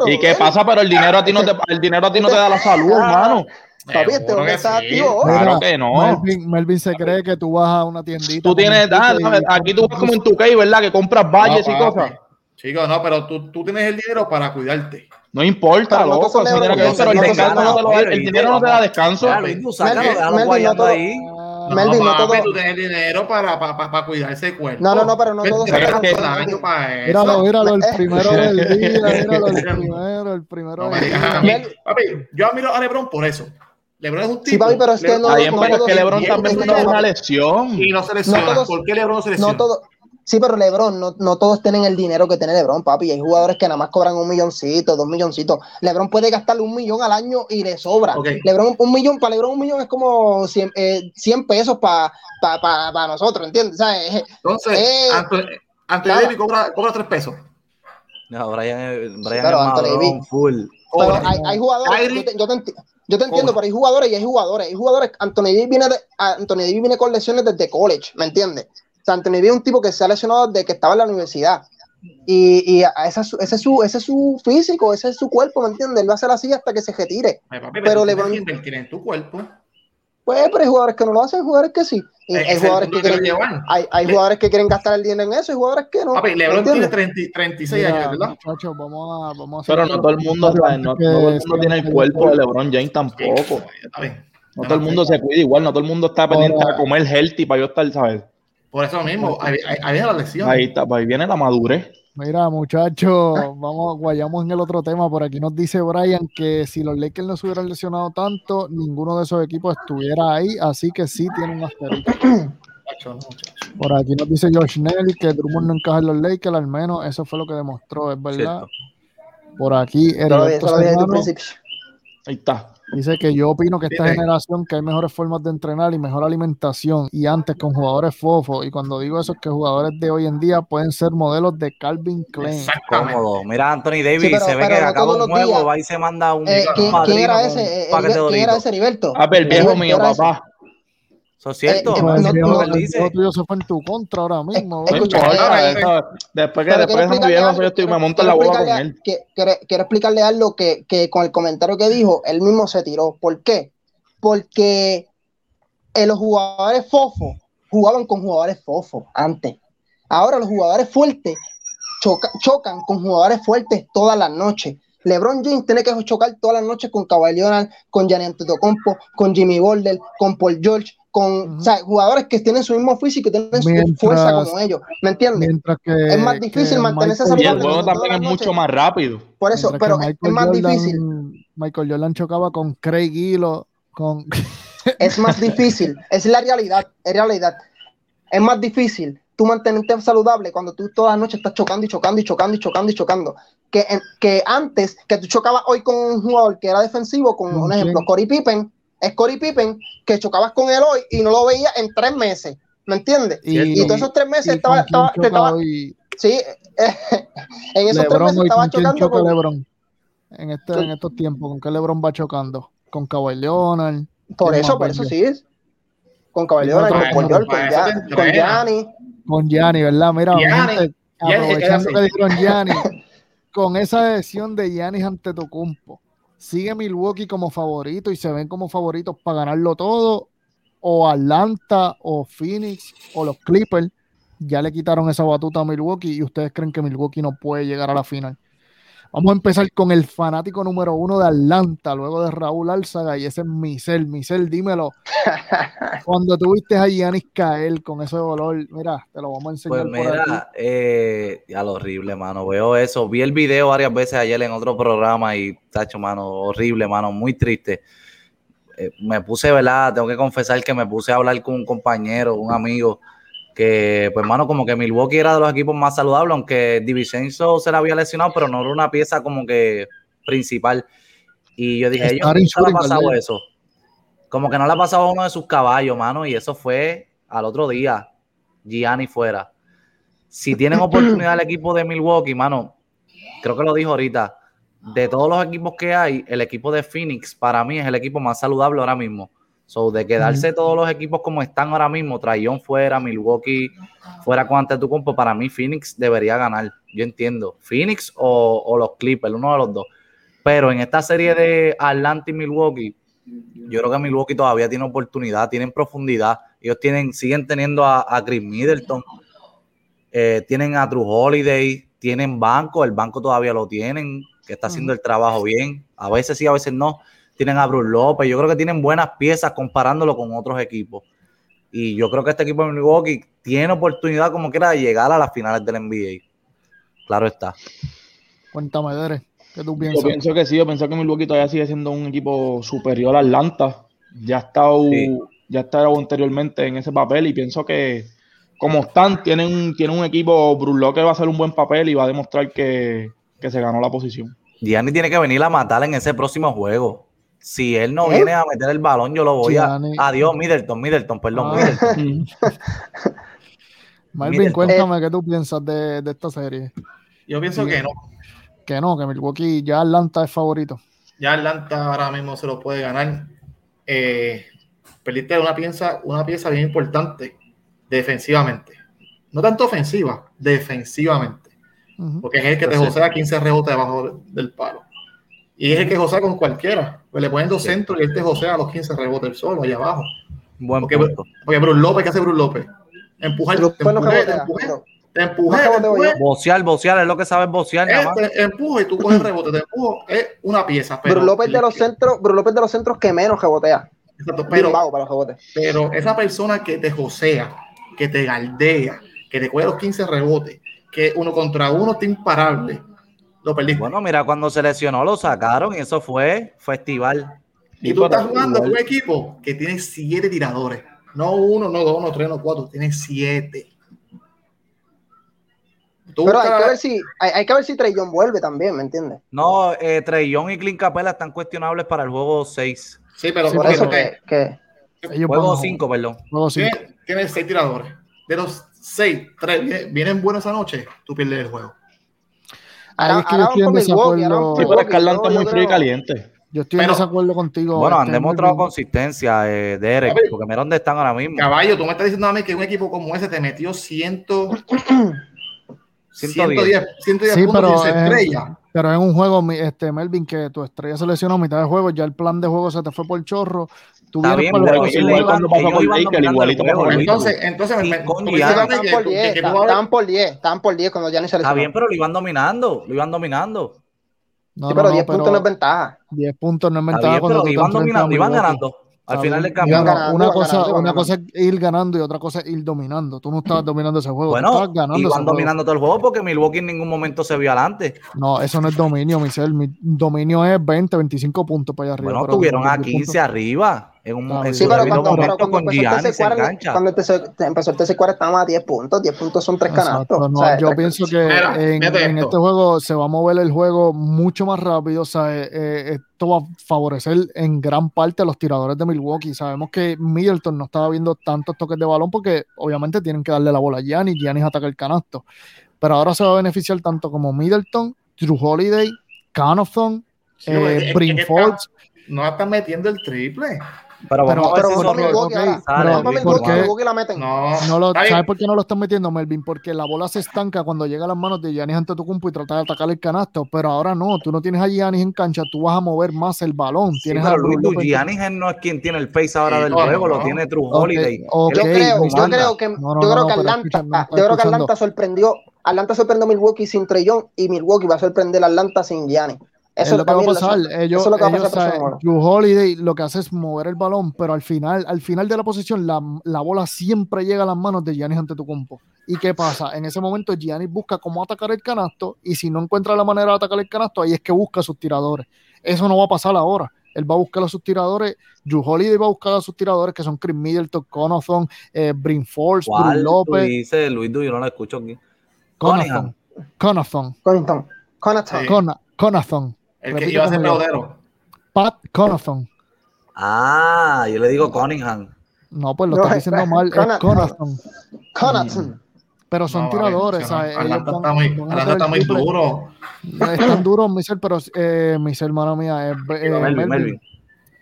Speaker 6: ¿Y qué pasa? Pero el dinero a ti no te, el dinero a ti no te da la salud, hermano.
Speaker 3: Papi, este hombre está activo.
Speaker 6: Claro que no.
Speaker 4: Melvin, Melvin, se cree que tú vas a una tiendita.
Speaker 6: Tú tienes, aquí tú vas como en tu case, ¿verdad? Que compras valles y cosas.
Speaker 5: Chicos, no, pero tú, tú tienes el dinero para cuidarte.
Speaker 6: No importa, pero loco. El, descanso no te lo, el dinero no te
Speaker 2: Melvin,
Speaker 5: no, todo. Tú tienes dinero para, para, para, cuidar ese cuerpo.
Speaker 3: No, no, no, pero no todo
Speaker 4: se Míralo, míralo, el primero del día, míralo, el primero, el primero del día.
Speaker 5: Papi, yo admiro a Lebron por eso. Lebron es un tipo. Sí,
Speaker 3: papi, pero es que no.
Speaker 6: Ahí es que Lebron también tiene una lesión.
Speaker 5: Y no se lesiona. ¿Por qué Lebron no se lesiona?
Speaker 3: No todo, Sí, pero LeBron, no, no, todos tienen el dinero que tiene LeBron, papi. Hay jugadores que nada más cobran un milloncito, dos milloncitos. LeBron puede gastarle un millón al año y le sobra. LeBron, un millón, para LeBron un millón es como 100, eh, pesos para pa, pa, nosotros, ¿entiendes?
Speaker 5: Entonces, eh, Anthony, Davis cobra, cobra tres pesos.
Speaker 2: No, Brian, Brian es full.
Speaker 3: Pero hay, hay, jugadores, yo te, yo te, yo te entiendo, pero hay jugadores y hay jugadores. Hay jugadores, Anthony Davis viene, de, Anthony Davis viene con lesiones desde college, ¿me entiendes? Anthony es un tipo que se ha lesionado desde que estaba en la universidad. Y, y ese, es su, ese es su físico, ese es su cuerpo, ¿me entiendes? Él va a hacer así hasta que se retire. pero LeBron.
Speaker 5: tiene tu cuerpo.
Speaker 3: Pues, pero hay jugadores que no lo hacen, hay jugadores que sí. Y hay, jugadores que, quieren, hay, hay jugadores que quieren gastar el dinero en eso y jugadores que no.
Speaker 5: Papi, LeBron tiene 30, 36 años, ¿verdad?
Speaker 4: Muchachos, vamos a, vamos a
Speaker 6: Pero no todo el mundo, no, no todo el mundo tiene el cuerpo de LeBron James tampoco. No todo el mundo se cuida igual, no todo el mundo está pendiente a comer healthy para yo estar, ¿sabes?
Speaker 5: Por eso mismo, ahí, viene la lección.
Speaker 6: Ahí, está, ahí viene la madurez.
Speaker 4: Mira, muchachos, vamos, guayamos en el otro tema. Por aquí nos dice Brian que si los Lakers no se hubieran lesionado tanto, ninguno de esos equipos estuviera ahí, así que sí tienen un asterisco. Por aquí nos dice Josh Nelly que Drummond no encaja en los Lakers, al menos eso fue lo que demostró, es verdad. Por aquí,
Speaker 6: Ahí está.
Speaker 4: Dice que yo opino que esta generación que hay mejores formas de entrenar y mejor alimentación y antes con jugadores fofos y cuando digo eso es que jugadores de hoy en día pueden ser modelos de Calvin Klein.
Speaker 2: Cómodo. Mira Anthony Davis se ve que acaba un juego, va y se manda un,
Speaker 3: eh, ¿quién, ¿quién, era ese? ¿Quién era ese Heriberto?
Speaker 6: Ah, el viejo mío, papá.
Speaker 2: Eso es cierto.
Speaker 4: Eh, eh, no, no, dice. tuyo se fue en tu contra ahora mismo. Eh,
Speaker 6: escucha, después que después de viejo, yo estoy, me monto en la boca con él.
Speaker 3: quiero, quiero explicarle algo que, que con el comentario que dijo, él mismo se tiró. ¿Por qué? porque eh, los jugadores fofos jugaban con jugadores fofos antes. Ahora los jugadores fuertes chocan con jugadores fuertes todas las noches. LeBron James tiene que chocar todas las noches con Kawhi con Gianni Antetokounmpo, con Jimmy Butler, con Paul George, con jugadores que tienen su mismo físico y tienen su fuerza como ellos. ¿Me entiendes? es más difícil mantenerse
Speaker 6: saludable. Y el juego también es mucho más rápido.
Speaker 3: Por eso, pero es más difícil.
Speaker 4: Michael Jordan chocaba con Craig Hilo, con...
Speaker 3: es más difícil, es la realidad, es realidad. Es más difícil tú mantenerte saludable cuando tú todas las noches estás chocando y chocando y chocando y chocando y chocando. Que, que antes, que tú chocabas hoy con un jugador que era defensivo, con un ejemplo, Cory Pippen, es Cory Pippen, que chocabas con él hoy y no lo veías en tres meses, ¿me entiendes? Y, todos esos tres meses estaba, estaba, sí, en esos tres meses estaba chocando con
Speaker 4: Lebron. En, este, en estos tiempos, ¿con qué Lebron va chocando? Con Kawhi Leonard.
Speaker 3: Por eso, por eso sí es. Con Kawhi Leonard, con, con, con Gianni
Speaker 4: con Gianni, ¿verdad? Mira, aprovechando que dijeron Gianni, con esa decisión de Gianni ante Tocumpo, ¿sigue Milwaukee como favorito y se ven como favoritos para ganarlo todo? ¿O Atlanta, o Phoenix, o los Clippers ya le quitaron esa batuta a Milwaukee y ustedes creen que Milwaukee no puede llegar a la final? Vamos a empezar con el fanático número uno de Atlanta, luego de Raúl Álzaga, y ese es Misel. Misel, dímelo. Cuando tuviste a Giannis caer con ese dolor, mira, te lo vamos a enseñar.
Speaker 2: Pues mira, eh, ya lo horrible, mano. Veo eso. Vi el video varias veces ayer en otro programa y, tacho, mano, horrible, mano, muy triste. Eh, me puse, ¿verdad? Tengo que confesar que me puse a hablar con un compañero, un amigo que, pues, mano, como que Milwaukee era de los equipos más saludables, aunque Divisenzo se le había lesionado, pero no era una pieza como que principal. Y yo dije, ellos no le ha pasado eso. Como que no le ha pasado a uno de sus caballos, mano, y eso fue al otro día, Gianni fuera. Si tienen oportunidad el equipo de Milwaukee, mano, creo que lo dijo ahorita, de todos los equipos que hay, el equipo de Phoenix para mí es el equipo más saludable ahora mismo. So, de quedarse todos los equipos como están ahora mismo, Trayon fuera, Milwaukee fuera con compo para mí Phoenix debería ganar. Yo entiendo. Phoenix o, los Clippers, uno de los dos. Pero en esta serie de Atlanta y Milwaukee, yo creo que Milwaukee todavía tiene oportunidad, tienen profundidad. Ellos tienen, siguen teniendo a, Chris Middleton, eh, tienen a Drew Holiday, tienen banco, el banco todavía lo tienen, que está haciendo el trabajo bien. A veces sí, a veces no tienen a Bruce López, yo creo que tienen buenas piezas comparándolo con otros equipos. Y yo creo que este equipo de Milwaukee tiene oportunidad como quiera de llegar a las finales del NBA. Claro está.
Speaker 4: Cuéntame, Dere, ¿qué tú piensas?
Speaker 6: Yo pienso que sí, yo pienso que Milwaukee todavía sigue siendo un equipo superior a Atlanta. Ya ha estado, ya ha estado anteriormente en ese papel y pienso que como están, tienen, tienen un equipo, Bruce que va a hacer un buen papel y va a demostrar que, que se ganó la posición.
Speaker 2: Gianni tiene que venir a matar en ese próximo juego si él no viene a meter el balón, yo lo voy a. Adiós, Middleton, Middleton, perdón, ah. Middleton.
Speaker 4: Marvin, cuéntame qué tú piensas de, esta serie.
Speaker 5: Yo pienso que no.
Speaker 4: Que no, que Milwaukee ya Atlanta es favorito.
Speaker 5: Ya Atlanta ahora mismo se lo puede ganar. Eh, perdiste una pieza, una pieza bien importante defensivamente. No tanto ofensiva, defensivamente. Porque es el que te josea 15 rebotes debajo del palo. Y es el que josea con cualquiera. Pues le ponen dos centros y este josea a los 15 rebotes solo, ahí abajo.
Speaker 2: Buen
Speaker 5: porque, porque Bruce López, ¿qué hace Bruce López? Empujar, te empujé, te empujé, te empujé,
Speaker 2: Bocear, bocear, es lo que sabes bocear.
Speaker 5: Este, empujo y tú coges rebote, te empujo, es una pieza.
Speaker 3: Pero Bruce López de los centros, Bruce López de los centros que menos rebotea.
Speaker 5: Exacto, pero, para los rebotes. pero esa persona que te josea, que te galdea, que te coge los 15 rebotes, que uno contra uno está imparable,
Speaker 2: bueno, mira, cuando se lesionó lo sacaron y eso fue festival.
Speaker 5: Y tú estás jugando con un equipo que tiene siete tiradores. No uno, no dos, no tres, no cuatro, tiene siete.
Speaker 3: Pero hay que ver si, hay, que ver si Trellón vuelve también, ¿me entiendes?
Speaker 2: No, eh, Trellón y Clint Capela están cuestionables para el juego 6.
Speaker 5: Sí, pero
Speaker 3: por eso que, que...
Speaker 2: Juego 5, perdón.
Speaker 5: Juego Tiene seis tiradores. De los seis, tres vienen buenos esa noche, tú pierdes el juego.
Speaker 4: Ahí es que yo estoy en desacuerdo.
Speaker 6: Sí, pero Escalante muy frío y caliente.
Speaker 4: Yo estoy en desacuerdo contigo.
Speaker 2: Bueno, han demostrado consistencia, eh, Derek, porque mira dónde están ahora mismo.
Speaker 5: Caballo, tú me estás diciendo a mí que un equipo como ese te metió 100, 110, 110
Speaker 4: sí, puntos pero, y se estrella. Pero en un juego, este, Melvin, que tu estrella se lesionó a mitad de juego, ya el plan de juego se te fue por chorro. Tú
Speaker 2: Está bien, pero igual cuando pasó con Laker, igualito
Speaker 5: Entonces, entonces me,
Speaker 3: estaban por 10, estaban por 10, estaban por 10 cuando ya ni se lesionó.
Speaker 2: Está bien, pero lo iban dominando, lo iban dominando.
Speaker 3: No, sí, pero 10 puntos no es ventaja.
Speaker 4: 10 puntos no es ventaja. Bien, pero
Speaker 2: iban dominando, iban ganando. Al final del camino.
Speaker 4: una, cosa, una cosa es ir ganando y otra cosa es ir dominando. Tú no estabas dominando ese juego.
Speaker 2: Bueno, ganando iban dominando todo el juego porque Milwaukee en ningún momento se vio adelante.
Speaker 4: No, eso no es dominio, Michelle. Mi dominio es 20, 25 puntos para allá arriba.
Speaker 2: Bueno, tuvieron a 15 arriba. En un,
Speaker 3: momento sí, pero cuando, pero cuando, con Giannis cuando empezó el TC4 estábamos a 10 puntos, 10 puntos son 3 canastos.
Speaker 4: No, o sea, yo pienso que en, en este juego se va a mover el juego mucho más rápido, o sea, eh, eh, esto va a favorecer en gran parte a los tiradores de Milwaukee. Sabemos que Middleton no estaba viendo tantos toques de balón porque obviamente tienen que darle la bola a Giannis, Giannis ataca el canasto. Pero ahora se va a beneficiar tanto como Middleton, Drew Holiday, Canathon, sí, eh,
Speaker 5: No están metiendo el triple.
Speaker 2: Pero, pero, pero.
Speaker 4: No, no lo, ¿Sabes por qué no lo están metiendo, Melvin? Porque la bola se estanca cuando llega a las manos de Giannis ante tu cumpo y trata de atacar el canasto. Pero ahora no, tú no tienes a Giannis en cancha, tú vas a mover más el balón.
Speaker 2: Sí, tienes pero Luis, Giannis no es quien tiene el pace ahora del juego, lo tiene True Holiday.
Speaker 3: yo creo, yo creo que, yo creo que Atlanta, yo creo que Atlanta sorprendió, Atlanta sorprendió a Milwaukee sin Trellón y Milwaukee va a sorprender a Atlanta sin Giannis.
Speaker 4: Eso es lo que va a pasar. Ellos, eso es lo que va a pasar. Drew Holiday lo que hace es mover el balón, pero al final, al final de la posición, la, la bola siempre llega a las manos de Giannis ante tu compo. ¿Y qué pasa? En ese momento Giannis busca cómo atacar el canasto y si no encuentra la manera de atacar el canasto, ahí es que busca a sus tiradores. Eso no va a pasar ahora. Él va a buscar a sus tiradores. Drew Holiday va a buscar a sus tiradores que son Chris Middleton, Conathon, eh, Brin Force, Bruce López.
Speaker 2: dice Luis yo no lo escucho aquí.
Speaker 4: Conathon. Conathon.
Speaker 3: Conathon.
Speaker 4: Conathon.
Speaker 5: El que iba a ser peodero.
Speaker 4: Pat Conathon.
Speaker 2: Ah, yo le digo Cunningham.
Speaker 4: No, pues lo está diciendo mal. Es Conathon.
Speaker 3: Conathon.
Speaker 4: Pero son tiradores.
Speaker 5: Atlanta está muy, está muy duro.
Speaker 4: Están duros, Michel, pero eh, Michel, hermana mía, es eh, Melvin. Melvin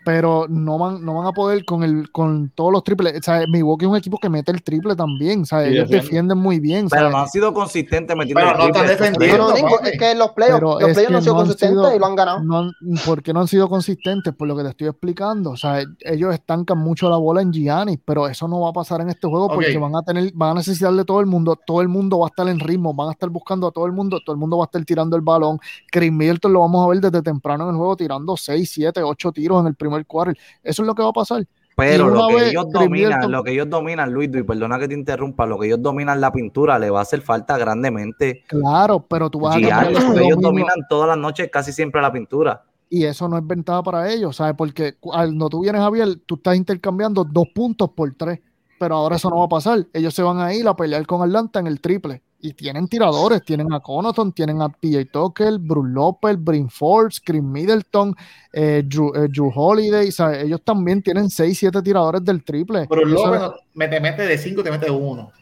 Speaker 4: pero no van, no van a poder con el con todos los triples. O sea, Milwaukee es un equipo que mete el triple también. ¿sabes? Ellos defienden muy bien.
Speaker 2: Pero no han sido consistentes metiendo
Speaker 5: pero no están defendiendo.
Speaker 3: es que los playoffs, los playoffs no han sido consistentes y lo han ganado.
Speaker 4: No, ¿Por qué no han sido consistentes? Por lo que te estoy explicando. O sea, ellos estancan mucho la bola en Giannis, pero eso no va a pasar en este juego porque van a tener, van a necesitar de todo el mundo. Todo el mundo va a estar en ritmo, van a estar buscando a todo el mundo, todo el mundo va a estar tirando el balón. Chris Middleton lo vamos a ver desde temprano en el juego tirando 6, 7, 8 tiros en el primer quarter. Eso es lo que va a pasar.
Speaker 2: Pero lo que ellos dominan, lo que ellos dominan, Luis, y perdona que te interrumpa, lo que ellos dominan la pintura le va a hacer falta grandemente.
Speaker 4: Claro, pero tú vas a
Speaker 2: ellos dominan todas las noches casi siempre la pintura.
Speaker 4: Y eso no es ventaja para ellos, ¿sabes? Porque cuando tú vienes, Javier, tú estás intercambiando dos puntos por tres. Pero ahora eso no va a pasar. Ellos se van a ir a pelear con Atlanta en el triple y tienen tiradores, tienen a Conaton, tienen a PJ Tucker, Bruce Lopez, Brin Forbes, Chris Middleton, eh, Drew, eh, Holiday, ellos también tienen 6, 7 tiradores del triple.
Speaker 5: Bruce Lopez me te mete de 5, te mete de 1.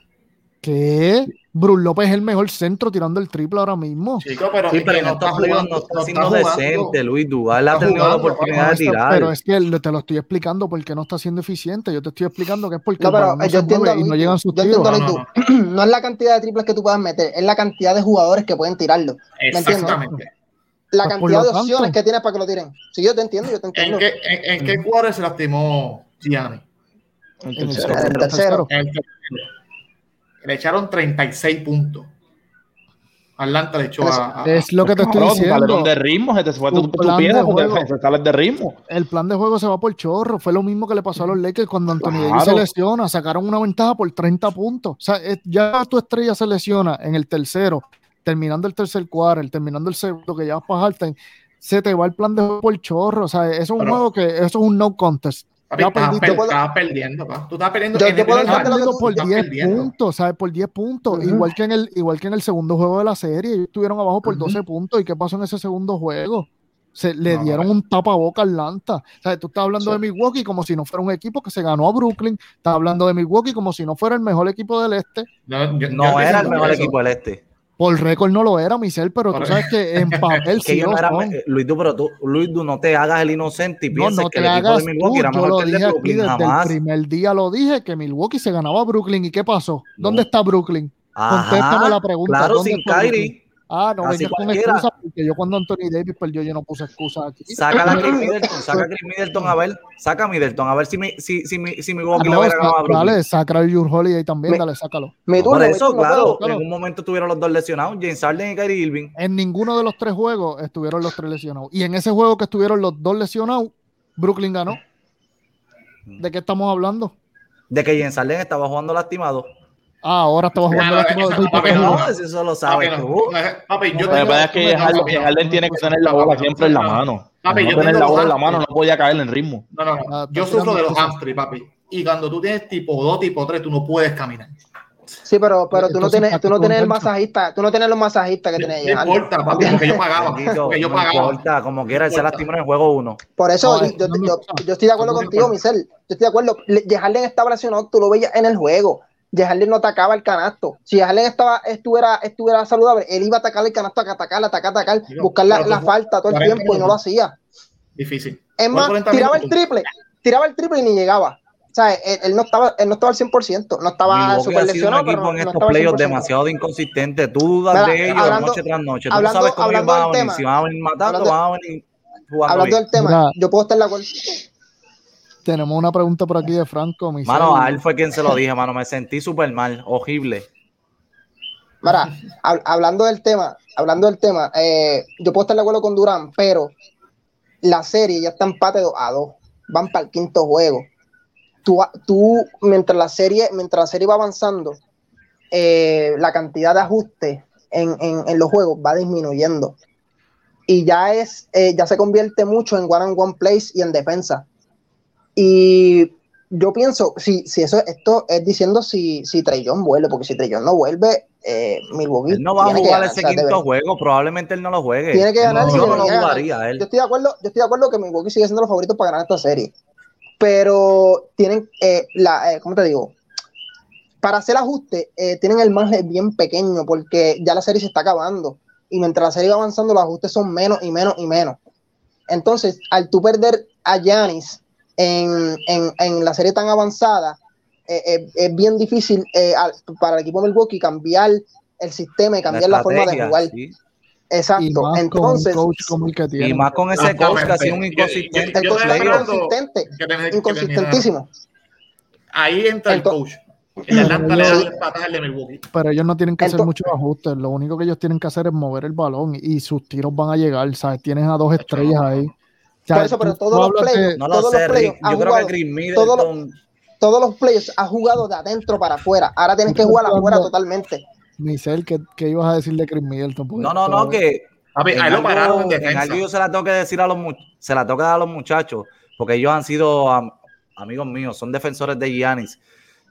Speaker 4: ¿Qué? Bruce López es el mejor centro tirando el triple ahora mismo.
Speaker 2: Chico, pero, sí, pero no, está jugando, no está siendo decente, Luis Duval ha tenido la oportunidad de tirar.
Speaker 4: Pero es que te lo estoy explicando porque no está siendo eficiente. Yo te estoy explicando que es porque
Speaker 3: no, pero, no, yo entiendo, y no llegan sus tiros. No, no, es la cantidad de triples que tú puedas meter, es la cantidad de jugadores que pueden tirarlo.
Speaker 5: Exactamente.
Speaker 3: La pues cantidad de opciones que tienes para que lo tiren. Sí, yo te entiendo, yo te entiendo.
Speaker 5: ¿En qué, en, en qué cuadro se lastimó Gianni?
Speaker 3: El tercero. El tercero.
Speaker 5: El tercero le echaron 36 puntos. Atlanta le echó a,
Speaker 4: Es lo que te estoy diciendo.
Speaker 6: de ritmo, se te fue tu, tu piedra porque de ritmo.
Speaker 4: El plan de juego se va por chorro. Fue lo mismo que le pasó a los Lakers cuando Anthony Davis se lesiona. Sacaron una ventaja por 30 puntos. O sea, ya tu estrella se lesiona en el tercero, terminando el tercer cuarto, terminando el segundo, que ya vas para Harten, se te va el plan de juego por chorro. O sea, eso es un juego que eso es un no contest.
Speaker 5: Papi, estás, perdiendo, pa. Tú estás perdiendo.
Speaker 4: Yo te puedo por 10 puntos, ¿sabes? Por 10 puntos. igual, que en el, igual que en el segundo juego de la serie. Ellos estuvieron abajo por 12 puntos. ¿Y qué pasó en ese segundo juego? Se le dieron un tapaboca a Atlanta. O sea, tú estás hablando de Milwaukee como si no fuera un equipo que se ganó a Brooklyn. Estás hablando de Milwaukee como si no fuera el mejor equipo del este.
Speaker 2: No, no era el mejor equipo del este.
Speaker 4: Por récord no lo era, Michel, pero tú sabes que en papel sí
Speaker 2: lo era, Luis, tú, pero tú, Luis, tú no te hagas el inocente y pienses no, no que el equipo de Milwaukee era mejor que el de Brooklyn
Speaker 4: jamás. El primer día lo dije que Milwaukee se ganaba a Brooklyn. ¿Y qué pasó? ¿Dónde está Brooklyn?
Speaker 2: Contéstame la pregunta. Claro, sin Kyrie.
Speaker 4: Ah, no vengas con excusas porque yo cuando Anthony Davis perdió yo no puse excusas aquí.
Speaker 2: Saca a Chris Middleton, saca a Chris Middleton a ver, saca a Middleton a ver si mi, si, si, mi, si mi Milwaukee ah, no, le hubiera ganado a
Speaker 4: Dale, saca a Your Holiday también, dale, sácalo.
Speaker 2: Por eso, claro, en un momento tuvieron los dos lesionados, James Harden y Kyrie Irving.
Speaker 4: En ninguno de los tres juegos estuvieron los tres lesionados. Y en ese juego que estuvieron los dos lesionados, Brooklyn ganó. ¿De qué estamos hablando?
Speaker 2: De que James Harden estaba jugando lastimado.
Speaker 4: Ah, ahora estamos jugando
Speaker 2: la no, eso lo sabes tú.
Speaker 6: Papi, yo tengo, es que Harden tiene que tener la bola siempre en la mano. Papi, yo tener la bola en la mano no podía caer en ritmo.
Speaker 5: No, no, no. Ah, yo sufro de los hamstrings, papi. Y cuando tú tienes tipo 2, tipo 3, tú no puedes caminar.
Speaker 3: Sí, pero, pero tú no tienes, tú no tienes el masajista, tú no tienes los masajistas que tenés
Speaker 5: No importa, papi, porque yo pagaba. Porque yo pagaba. No importa,
Speaker 2: como quiera, él se lastimó en el juego 1.
Speaker 3: Por eso, yo, yo, yo, estoy de acuerdo contigo, Michelle. Yo estoy de acuerdo. Harden estaba lesionado, tú lo veías en el juego. Harden no atacaba el canasto. Si Harden estaba, estuviera, estuviera saludable, él iba a atacar el canasto, a atacar, atacar, atacar, buscar la, la falta todo el tiempo y no lo hacía.
Speaker 5: Difícil.
Speaker 3: Es más, tiraba el triple, tiraba el triple y ni llegaba. O sea, él, no estaba, él no estaba al 100%, no estaba súper lesionado.
Speaker 2: Pero en estos playoffs demasiado inconsistente. Tú dudas de ellos noche tras noche. Tú no sabes cómo van a venir. Si van a venir matando, van a venir
Speaker 3: jugando. Hablando del tema, yo puedo estar de acuerdo.
Speaker 4: Tenemos una pregunta por aquí de Franco.
Speaker 2: Mano, a él fue quien se lo dije, mano. Me sentí súper mal, horrible.
Speaker 3: Mira, hablando del tema, hablando del tema, eh, yo puedo estar de acuerdo con Durán, pero la serie ya está empate a dos. Van para el quinto juego tú, mientras la serie, mientras la serie va avanzando, eh, la cantidad de ajustes en, los juegos va disminuyendo. Y ya es, eh, ya se convierte mucho en one on one place y en defensa. Y yo pienso, si, si eso, esto es diciendo si, si Trellón vuelve, porque si Trellón no vuelve, eh, Milwaukee.
Speaker 2: Él no va a jugar ese quinto juego, probablemente él no lo juegue.
Speaker 3: Tiene que ganar. No, no, lo jugaría él. Yo estoy de acuerdo, yo estoy de acuerdo que Milwaukee sigue siendo los favoritos para ganar esta serie pero tienen, eh, la, eh, ¿cómo te digo? Para hacer ajuste, eh, tienen el margen bien pequeño porque ya la serie se está acabando y mientras la serie va avanzando, los ajustes son menos y menos y menos. Entonces, al tú perder a Yanis en, la serie tan avanzada, es bien difícil para el equipo de Milwaukee cambiar el sistema y cambiar la, forma de jugar. Exacto. Entonces,
Speaker 2: y más con ese coach que ha sido un inconsistente.
Speaker 3: El coach inconsistente, inconsistentísimo.
Speaker 5: Ahí entra el coach. El Atlanta le da el de Milwaukee.
Speaker 4: Pero ellos no tienen que hacer muchos ajustes. Lo único que ellos tienen que hacer es mover el balón y sus tiros van a llegar. ¿sabes? Tienes a dos estrellas ahí.
Speaker 3: Por eso, pero todos los players, no todos sé, los players Yo creo que Chris Middleton... todos, los, todos los players ha jugado de adentro para afuera. Ahora tienes que jugar afuera totalmente.
Speaker 4: Michelle, ¿qué, ¿qué, ibas a decir de Chris Middleton?
Speaker 2: no, no, no, que. A ver, ahí lo pararon en, en algo yo se la tengo que decir a los se la tengo que dar a los muchachos, porque ellos han sido amigos míos, son defensores de Giannis.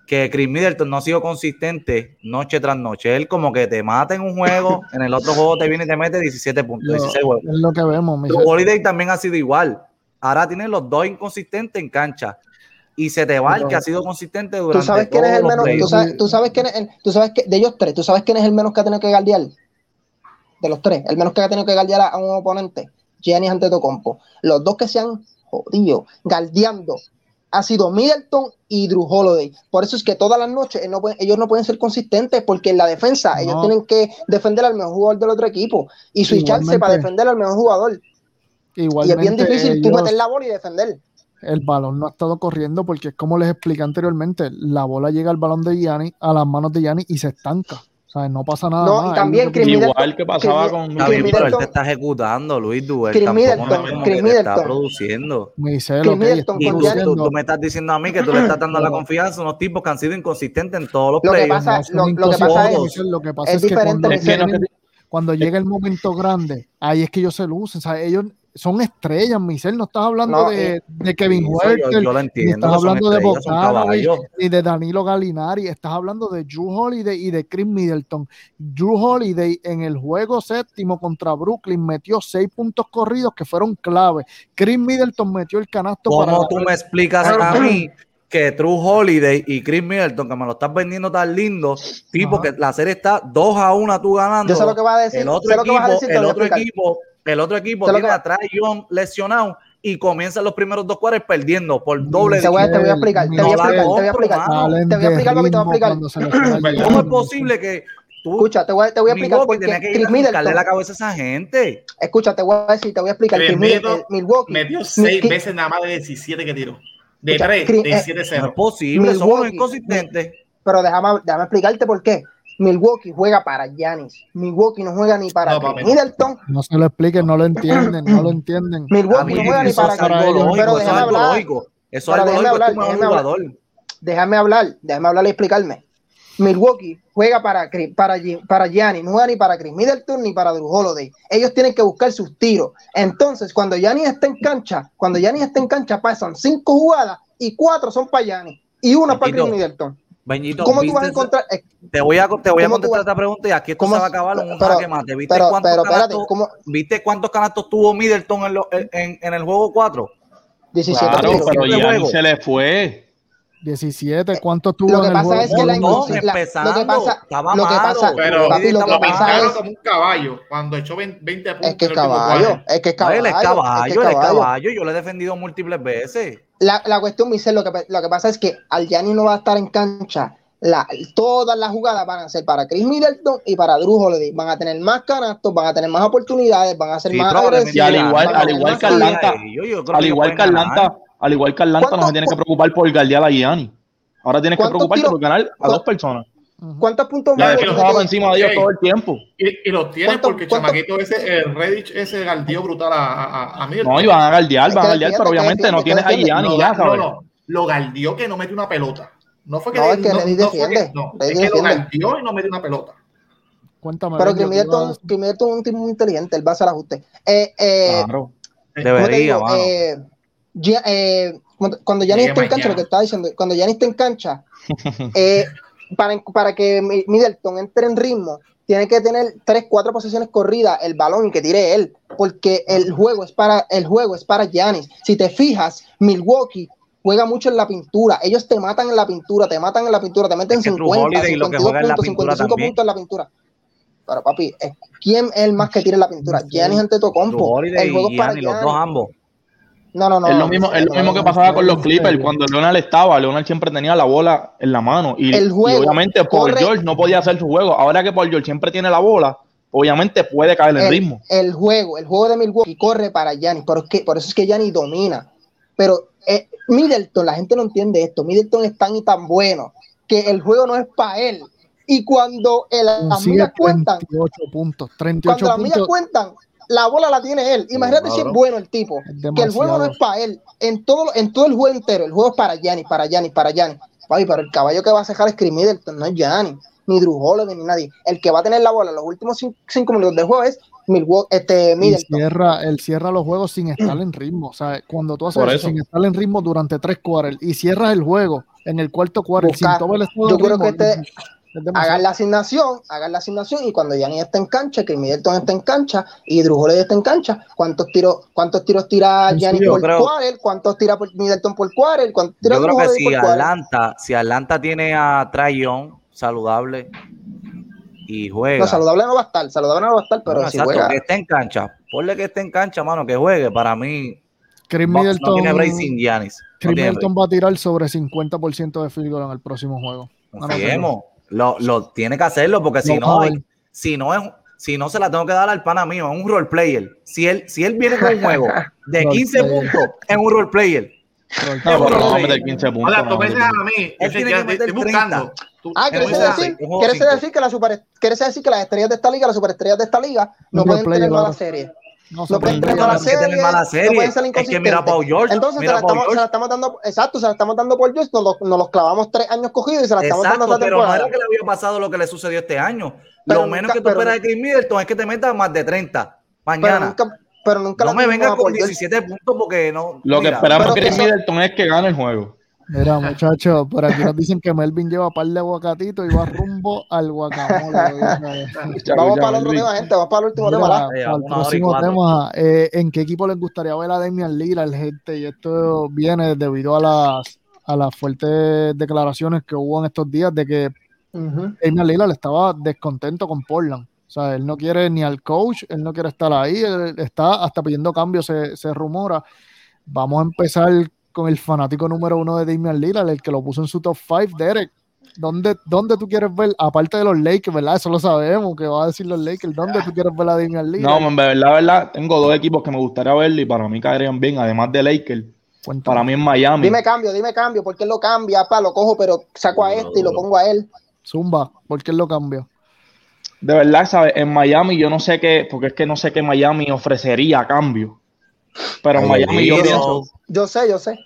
Speaker 2: Que Chris Middleton no ha sido consistente noche tras noche. Él como que te mata en un juego, en el otro juego te viene y te mete 17 puntos, lo, 16
Speaker 4: Es lo que vemos.
Speaker 2: Holiday también ha sido igual. Ahora tienen los dos inconsistentes en cancha y se te va el que ha sido consistente durante
Speaker 3: ¿Tú sabes quién es el menos? ¿tú sabes, tú sabes, quién es tú sabes que de ellos tres, ¿tú sabes quién es el menos que ha tenido que guardiar? De los tres, el menos que ha tenido que guardiar a, un oponente, Giannis Antetokounmpo. Los dos que se han jodido, guardiando, ha sido Middleton y Drew Holiday. Por eso es que todas las noches ellos no pueden ser consistentes porque en la defensa ellos tienen que defender al mejor jugador del otro equipo y switcharse para defender al mejor jugador. y es bien difícil tú meter la bola y defender
Speaker 4: el balón no ha estado corriendo porque es como les expliqué anteriormente, la bola llega al balón de Gianni, a las manos de Gianni y se estanca. O sea, no pasa nada. No,
Speaker 3: y también
Speaker 6: Igual que pasaba con
Speaker 2: Chris pero él te está ejecutando, Luis Duel. Chris Middleton, Chris Middleton. está produciendo.
Speaker 4: Me dice lo que
Speaker 2: y tú, tú, me estás diciendo a mí que tú le estás dando la confianza a unos tipos que han sido inconsistentes en todos los
Speaker 3: lo Que pasa, lo, lo, que pasa es,
Speaker 4: lo que pasa es, que cuando, es que cuando llega el momento grande, ahí es que ellos se lucen. O sea, ellos son estrellas, Michelle. No estás hablando de, eh, de, Kevin Huerta, ni estás hablando de Bogdanovich, ni de Danilo Galinari. Estás hablando de Drew Holiday y de Chris Middleton. Drew Holiday en el juego séptimo contra Brooklyn metió seis puntos corridos que fueron clave. Chris Middleton metió el canasto
Speaker 2: ¿Cómo para. tú me explicas a mí que True Holiday y Chris Middleton, que me lo estás vendiendo tan lindo, tipo que la serie está 2 a 1 tú ganando.
Speaker 3: Yo sé lo que va a decir.
Speaker 2: El otro equipo, el otro equipo el otro equipo tiene atrás John lesionado y comienzan los primeros dos cuartos perdiendo por doble.
Speaker 3: Te voy, a, te voy a explicar, te voy a explicar, te voy a explicar. Te voy a explicar, te voy a explicar.
Speaker 2: ¿Cómo es posible que
Speaker 3: Escucha, te voy, a, te voy a explicar por qué
Speaker 2: Chris Middleton. la cabeza a esa gente.
Speaker 3: Escucha, te voy a decir, te voy a explicar.
Speaker 5: Chris Middleton, Milwaukee. Metió seis veces nada más de 17 que tiró. De 3, de 7-0.
Speaker 2: No es posible, somos inconsistentes.
Speaker 3: Pero déjame, déjame explicarte por qué. Milwaukee juega para Giannis. Milwaukee no juega ni para no, Middleton.
Speaker 4: No se lo expliquen, no lo entienden, no lo entienden.
Speaker 3: Milwaukee no juega ni para
Speaker 2: Chris Pero déjame hablar. Eso es déjame hablar,
Speaker 3: déjame hablar, déjame hablar, déjame hablar y explicarme. Milwaukee juega para, para, para Gianni, no juega ni para Chris Middleton ni para Drew Holiday. Ellos tienen que buscar sus tiros. Entonces, cuando Gianni está en cancha, cuando Gianni está en cancha, pasan cinco jugadas y cuatro son para Gianni y una para Chris Middleton.
Speaker 2: ¿Cómo tú vas a encontrar? Te voy a, te voy a contestar esta pregunta y aquí esto se va a acabar en un jaque mate. ¿Viste, cuántos canastos, ¿Viste cuántos canastos tuvo Middleton en, lo, en, en, el juego 4?
Speaker 6: 17 claro, pero ya se le fue.
Speaker 4: 17, ¿cuánto tuvo
Speaker 3: lo que pasa es que la, no, lo que pasa, lo que pasa,
Speaker 5: pero papi, lo que pasa es como un caballo cuando echó 20 puntos.
Speaker 3: Es que es caballo, es que es caballo,
Speaker 2: él es caballo, él es caballo, yo le he defendido múltiples veces.
Speaker 3: La, la cuestión, Michelle, lo que, lo que pasa es que al Gianni no va a estar en cancha la, todas las jugadas van a ser para Chris Middleton y para Drew Holiday. Van a tener más canastos, van a tener más oportunidades, van a ser más agresivos.
Speaker 6: Y al igual, al igual que Atlanta, al igual que Atlanta, al igual que Atlanta, no se tiene que preocupar por guardiar a Gianni. Ahora tienes que preocuparte por ganar a dos personas.
Speaker 3: ¿Cuántos puntos
Speaker 6: más? que estaba encima de ellos todo el tiempo.
Speaker 5: Y, y los tienen porque Chamaquito ese, el Redditch ese galdeó brutal a, a, a
Speaker 6: No, iban a galdear, van a galdear, pero obviamente no tienes a Gianni ya, ¿sabes? No, no,
Speaker 5: lo galdeó que no mete una pelota. No fue que,
Speaker 3: no, es que no, defiende.
Speaker 5: No, es que lo gantió y no metió una pelota.
Speaker 3: Cuéntame. Pero que Middleton, es un tipo muy inteligente, él va a hacer ajuste. Eh, eh,
Speaker 2: claro. Debería,
Speaker 3: eh, ya, eh, cuando Gianni está en cancha, lo que estaba diciendo, cuando Gianni está en cancha, eh, para, para que Middleton entre en ritmo, tiene que tener tres, cuatro posiciones corridas el balón y que tire él, porque el juego es para el juego es para Giannis. Si te fijas, Milwaukee juega mucho en la pintura. Ellos te matan en la pintura, te matan en la pintura, te meten 50, 52 puntos, 55 puntos en la pintura. Pero papi, ¿quién es el más que tira en la pintura? Giannis Antetokounmpo. El juego es para
Speaker 2: Los dos ambos.
Speaker 3: No, no, no.
Speaker 6: Es lo mismo, es lo mismo que pasaba con los Clippers. Cuando Leonard estaba, Leonard siempre tenía la bola en la mano. Y, obviamente Paul George no podía hacer su juego. Ahora que Paul George siempre tiene la bola, obviamente puede caer el, ritmo.
Speaker 3: El juego, el juego de Milwaukee corre para Giannis. Por, por eso es que Giannis domina. Pero eh, Middleton, la gente no entiende esto. Middleton es tan y tan bueno que el juego no es para él. Y cuando el, las millas cuentan,
Speaker 4: 38 puntos, 38
Speaker 3: cuando las millas cuentan, la bola la tiene él. Imagínate si es bueno el tipo. que el juego no es para él. En todo, en todo el juego entero, el juego es para Gianni, para Gianni, para Gianni. pero el caballo que va a dejar es Chris Middleton, no es Gianni, ni Drew Holiday, ni nadie. El que va a tener la bola los últimos cinco minutos del juego es este,
Speaker 4: cierra, él cierra los juegos sin estar en ritmo. O sea, cuando tú haces eso, sin estar en ritmo durante tres cuartos y cierras el juego en el cuarto cuarto sin todo el
Speaker 3: Yo creo que te hagan la asignación, hagan la asignación y cuando Gianni está en cancha, que Middleton está en cancha y Drew está en cancha, ¿cuántos tiros, cuántos tiros tira Gianni por creo, ¿Cuántos tira por Middleton por quarter? ¿Cuántos tira
Speaker 2: yo creo que si Atlanta, si Atlanta tiene a Trayon saludable, y juega.
Speaker 3: No, saludable no va a estar, saludable no va a estar, pero si juega.
Speaker 2: que esté en cancha, ponle que esté en cancha, mano, que juegue. Para mí,
Speaker 4: Chris Middleton, no tiene break sin Giannis. Chris Middleton va a tirar sobre 50% de field goal en el próximo juego.
Speaker 2: No lo, lo, tiene que hacerlo porque si no, si no es si no se la tengo que dar al pana mío, es un role player. Si él, si él viene con un juego de 15 puntos, es un role player.
Speaker 6: No, no, 15 puntos.
Speaker 5: Hola, tú a mí. Él tiene que meter buscando.
Speaker 3: Ah, ¿quieres decir, ¿quieres decir, que la super, ¿quieres decir que las estrellas de esta liga, las superestrellas de esta liga, no, pueden tener mala serie? No, pueden tener mala serie,
Speaker 2: mala serie. No pueden ser inconsistentes. Es que mira Paul George.
Speaker 3: Entonces
Speaker 2: mira
Speaker 3: se, la estamos, se la estamos dando, exacto, se la estamos dando por George, nos, nos los clavamos tres años cogidos y se la estamos exacto, dando esta
Speaker 2: pero temporada. Pero no era que le había pasado lo que le sucedió este año. Pero lo menos nunca, que tú esperas de Chris Middleton es que te metas más de 30 mañana.
Speaker 3: Pero nunca, pero nunca
Speaker 2: no me vengas con 17 puntos porque no.
Speaker 6: Lo que esperamos de Chris Middleton es que gane el juego.
Speaker 4: Mira, muchachos, por aquí nos dicen que Melvin lleva par de aguacatitos y va rumbo al guacamole.
Speaker 3: vamos para el otro tema, gente. Vamos para el último tema.
Speaker 4: el próximo tema. Eh, ¿En qué equipo les gustaría ver a Damian Lillard, gente? Y esto viene debido a las, a las fuertes declaraciones que hubo en estos días de que uh Damian Lillard estaba descontento con Portland. O sea, él no quiere ni al coach, él no quiere estar ahí, él está hasta pidiendo cambios, se, se rumora. Vamos a empezar con el fanático número uno de Damian Lillard, el que lo puso en su top 5, Derek. ¿dónde, ¿dónde tú quieres ver, aparte de los Lakers, verdad? Eso lo sabemos, que va a decir los Lakers, ¿dónde tú quieres ver a Damian Lillard?
Speaker 6: No, en verdad, verdad, tengo dos equipos que me gustaría verlo y para mí caerían bien, además de Lakers. Para mí en Miami.
Speaker 3: Dime cambio, dime cambio, porque él lo cambia, pa, lo cojo, pero saco a este y lo pongo a él.
Speaker 4: Zumba, ¿por qué él lo cambia?
Speaker 6: De verdad, ¿sabes? En Miami yo no sé qué, porque es que no sé qué Miami ofrecería a cambio. Pero en Miami yo pienso.
Speaker 3: Yo sé, yo sé.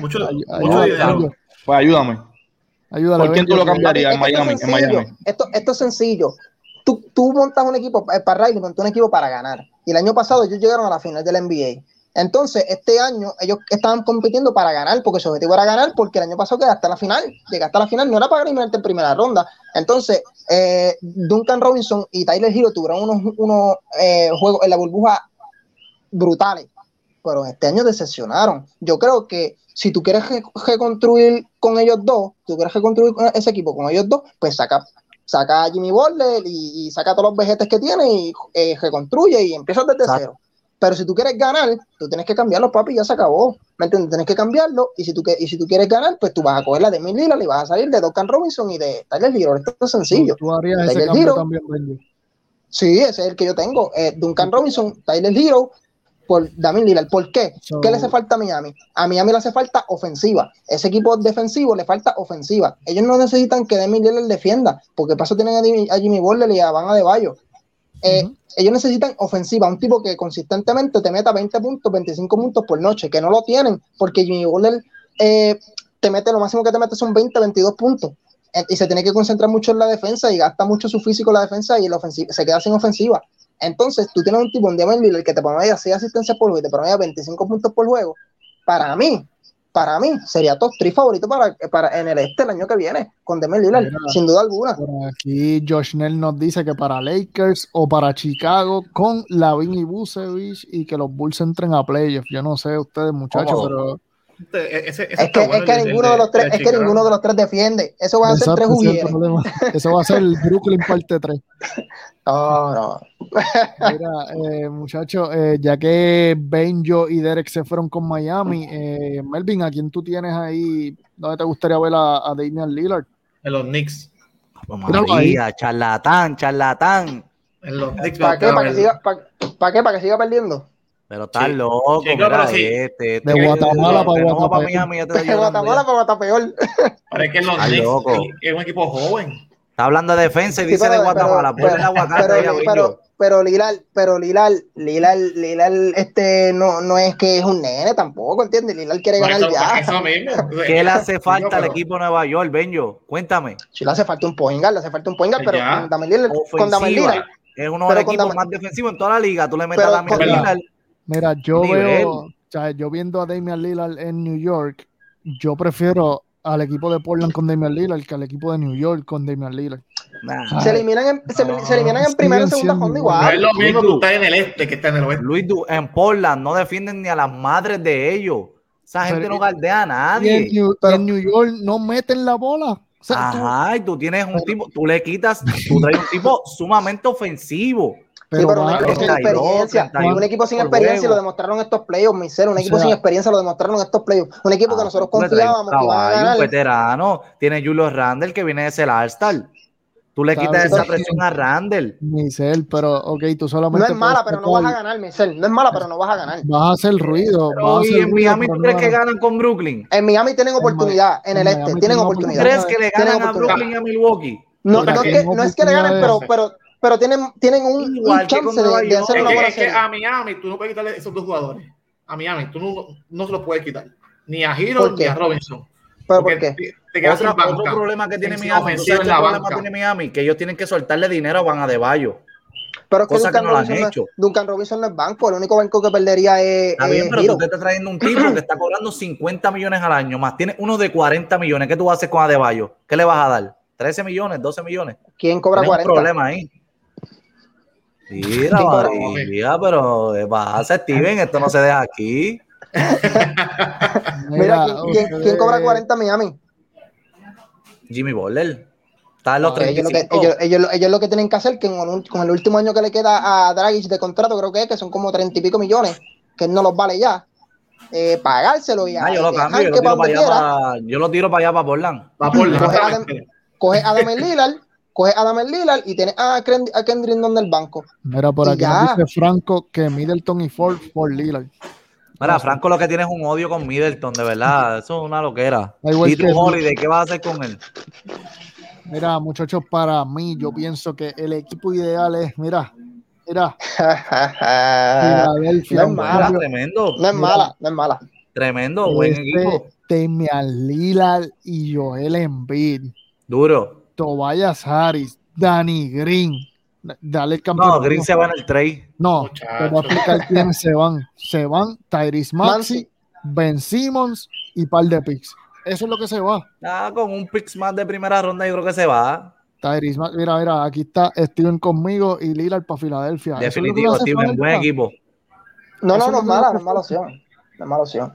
Speaker 5: Mucho, mucho
Speaker 6: Pues ayúdame.
Speaker 4: Ayúdame.
Speaker 6: ¿Por quién tú lo cambiarías en Miami?
Speaker 3: Esto, en Miami? Esto, esto es sencillo. Tú, tú montas un equipo, eh, para Riley montó un equipo para ganar. Y el año pasado ellos llegaron a la final del NBA. Entonces, este año ellos estaban compitiendo para ganar, porque su objetivo era ganar, porque el año pasado quedaste hasta la final, llegaste a la final, no era para ganarte en primera ronda. Entonces, eh, Duncan Robinson y Tyler Hero tuvieron unos, unos eh, juegos en la burbuja brutales, pero este año decepcionaron. Yo creo que si tú quieres reconstruir con ellos dos, tú quieres reconstruir ese equipo con ellos dos, pues saca, saca a Jimmy Butler y, saca todos los vejetes que tiene y eh, reconstruye y empieza desde cero. Pero si tú quieres ganar, tú tienes que cambiarlo, papi, ya se acabó. ¿Me entiendes? Tienes que cambiarlo. Y si tú, y si tú quieres ganar, pues tú vas a coger la de Mil Lillard y vas a salir de Duncan Robinson y de Tyler Hero. Esto es sencillo.
Speaker 4: Tú harías ese cambio también,
Speaker 3: Sí, ese es el que yo tengo. Eh, Duncan Robinson, Tyler Hero, por Damien Lillard. ¿Por qué? ¿Qué le hace falta a Miami? A Miami le hace falta ofensiva. Ese equipo defensivo le falta ofensiva. Ellos no necesitan que Damien Lillard defienda, porque paso tienen a Jimmy, Butler y a Van Adebayo. Eh, ellos necesitan ofensiva, un tipo que consistentemente te meta 20 puntos, 25 puntos por noche, que no lo tienen, porque Jimmy Butler eh, te mete, lo máximo que te mete son 20, 22 puntos. Eh, y se tiene que concentrar mucho en la defensa y gasta mucho su físico en la defensa y se queda sin ofensiva. Entonces, tú tienes un tipo, un Demon Lillard que te promedia 6 asistencias por juego y te promedia 25 puntos por juego. Para mí, para mí sería top 3 favorito para, para en el este el año que viene con Demel Lillard, sin duda alguna.
Speaker 4: aquí Josh Nell nos dice que para Lakers o para Chicago con Lavin y Busevich y que los Bulls entren a playoffs. Yo no sé ustedes muchachos, pero
Speaker 3: es, que, ninguno de los tres, es que ninguno de los tres defiende. Eso va a ser tres juguetes.
Speaker 4: Eso va a ser el Brooklyn parte 3.
Speaker 3: No, no.
Speaker 4: Mira, eh, muchachos, eh, ya que Benjo y Derek se fueron con Miami, eh, Melvin, ¿a quién tú tienes ahí? ¿Dónde te gustaría ver a, a Damian Lillard?
Speaker 5: En los Knicks.
Speaker 2: María, charlatán, charlatán.
Speaker 5: En los Knicks.
Speaker 3: ¿Para qué? ¿Para que, siga, para, qué? ¿Para que siga perdiendo?
Speaker 2: Pero está loco,
Speaker 5: sí, mira, sí.
Speaker 4: este, este, de Guatemala para Guatemala.
Speaker 3: De Guatemala para Guatapeor.
Speaker 5: Pero es que los Knicks es un equipo joven.
Speaker 2: Está hablando de defensa y dice de Guatemala. Pero, el aguacate
Speaker 3: pero, pero, pero Lilal, pero Lilal, Lilal, Lilal, este no, no es que es un nene tampoco, ¿entiendes? Lilal quiere ganar ya.
Speaker 5: Eso mismo.
Speaker 2: ¿Qué le hace falta al equipo de Nueva York, Benjo? Cuéntame.
Speaker 3: Sí, le hace falta un poingal, le hace falta un poingal, pero con Damel con Damel
Speaker 2: Es uno de los equipos más defensivos en toda la liga. Tú le metes a Lillard
Speaker 4: Mira, yo veo, o sea, yo viendo a Damian Lillard en New York, yo prefiero al equipo de Portland con Damian Lillard que al equipo de New York con Damian Lillard.
Speaker 3: Se eliminan en, se, se eliminan en primera y segunda ronda igual.
Speaker 5: No es lo mismo que está en el este que está en el oeste.
Speaker 2: Luis, en Portland no defienden ni a las madres de ellos. Esa gente no galdea a nadie.
Speaker 4: En New, en New York no meten la bola.
Speaker 2: Ajá, y tú tienes un tipo, tú le quitas, tú traes un tipo sumamente ofensivo.
Speaker 3: Pero, un equipo sin experiencia, un equipo sin experiencia lo demostraron estos playoffs, Michelle, un equipo sin experiencia lo demostraron estos playoffs, un equipo que ah, nosotros confiábamos que iba a ganar.
Speaker 2: Un veterano, tiene Julio Randle que viene de ser All-Star. Tú le quitas esa presión a Randall.
Speaker 4: Michelle, pero ok, tú solamente.
Speaker 3: No es mala, pero no vas a ganar, Michelle. No es mala, pero no vas a ganar.
Speaker 4: Vas a hacer ruido.
Speaker 2: ¿Y en Miami tú crees que ganan con Brooklyn?
Speaker 3: En Miami tienen oportunidad, en el este, tienen oportunidad.
Speaker 2: ¿Crees que le ganan a Brooklyn y a Milwaukee?
Speaker 3: No, no, es que, no es que le ganen, pero, pero pero tienen, tienen un, un chance de, de, hacer una
Speaker 5: buena es que, a Miami tú no puedes quitarle esos dos jugadores. A Miami tú no, no se los puedes quitar. Ni a Hero ni a Robinson.
Speaker 3: ¿Pero por qué?
Speaker 2: Te, te otro, otro, problema que tiene Miami, ¿sabes qué problema tiene Miami? Que ellos tienen que soltarle dinero a Van Adebayo.
Speaker 3: Pero es que, Duncan, que no Robinson no, Duncan, Robinson no, es banco, el único banco que perdería es.
Speaker 2: Está bien, pero tú te estás trayendo un tipo que está cobrando 50 millones al año, más tiene uno de 40 millones. ¿Qué tú haces con Adebayo? ¿Qué le vas a dar? ¿13 millones? ¿12 millones?
Speaker 3: ¿Quién cobra
Speaker 2: Tienes
Speaker 3: 40?
Speaker 2: un problema ahí. Mira, María, pero pasa, Steven, esto no se deja aquí.
Speaker 3: Mira, ¿quién, ¿quién, cobra 40 Miami?
Speaker 2: Jimmy Butler. Está en los 35.
Speaker 3: Ellos lo, que, ellos, ellos, ellos lo que tienen que hacer, que con, con, el último año que le queda a Dragic de contrato, creo que es, que son como 30 y pico millones, que no los vale ya. Eh, pagárselo y
Speaker 2: ah, yo lo cambio, yo lo, tiro para allá para, yo lo tiro para allá para Portland.
Speaker 5: Para Portland
Speaker 3: coge a Damian Lillard, coge a Damian Lillard y tiene a, a Kendrick en el banco.
Speaker 4: Mira, por aquí dice Franco que Middleton y Ford por Lillard.
Speaker 2: Mira, Franco lo que tiene es un odio con Middleton, de verdad. Eso es una loquera. ¿Y tu Holiday qué vas a hacer con él?
Speaker 4: Mira, muchachos, para mí, yo pienso que el equipo ideal es, mira, mira.
Speaker 3: no es mala, tremendo. No es mala, no es mala.
Speaker 2: Tremendo, buen este equipo.
Speaker 4: Temian Lillard y Joel Embiid.
Speaker 2: Duro.
Speaker 4: Tobias Harris, Danny Green. Dale el campeón.
Speaker 2: No, Green se va en el trade.
Speaker 4: No, te voy a explicar quiénes se van. Se van Tyrese Maxi, Ben Simmons y par de picks. Eso es lo que se va.
Speaker 2: Ah, con un picks más de primera ronda yo creo que se va.
Speaker 4: Tyrese Maxi, mira, mira, aquí está Steven conmigo y Lillard para Filadelfia.
Speaker 2: Definitivo, Steven, buen equipo.
Speaker 3: No, no, no, es mala, no es mala opción. No es mala opción.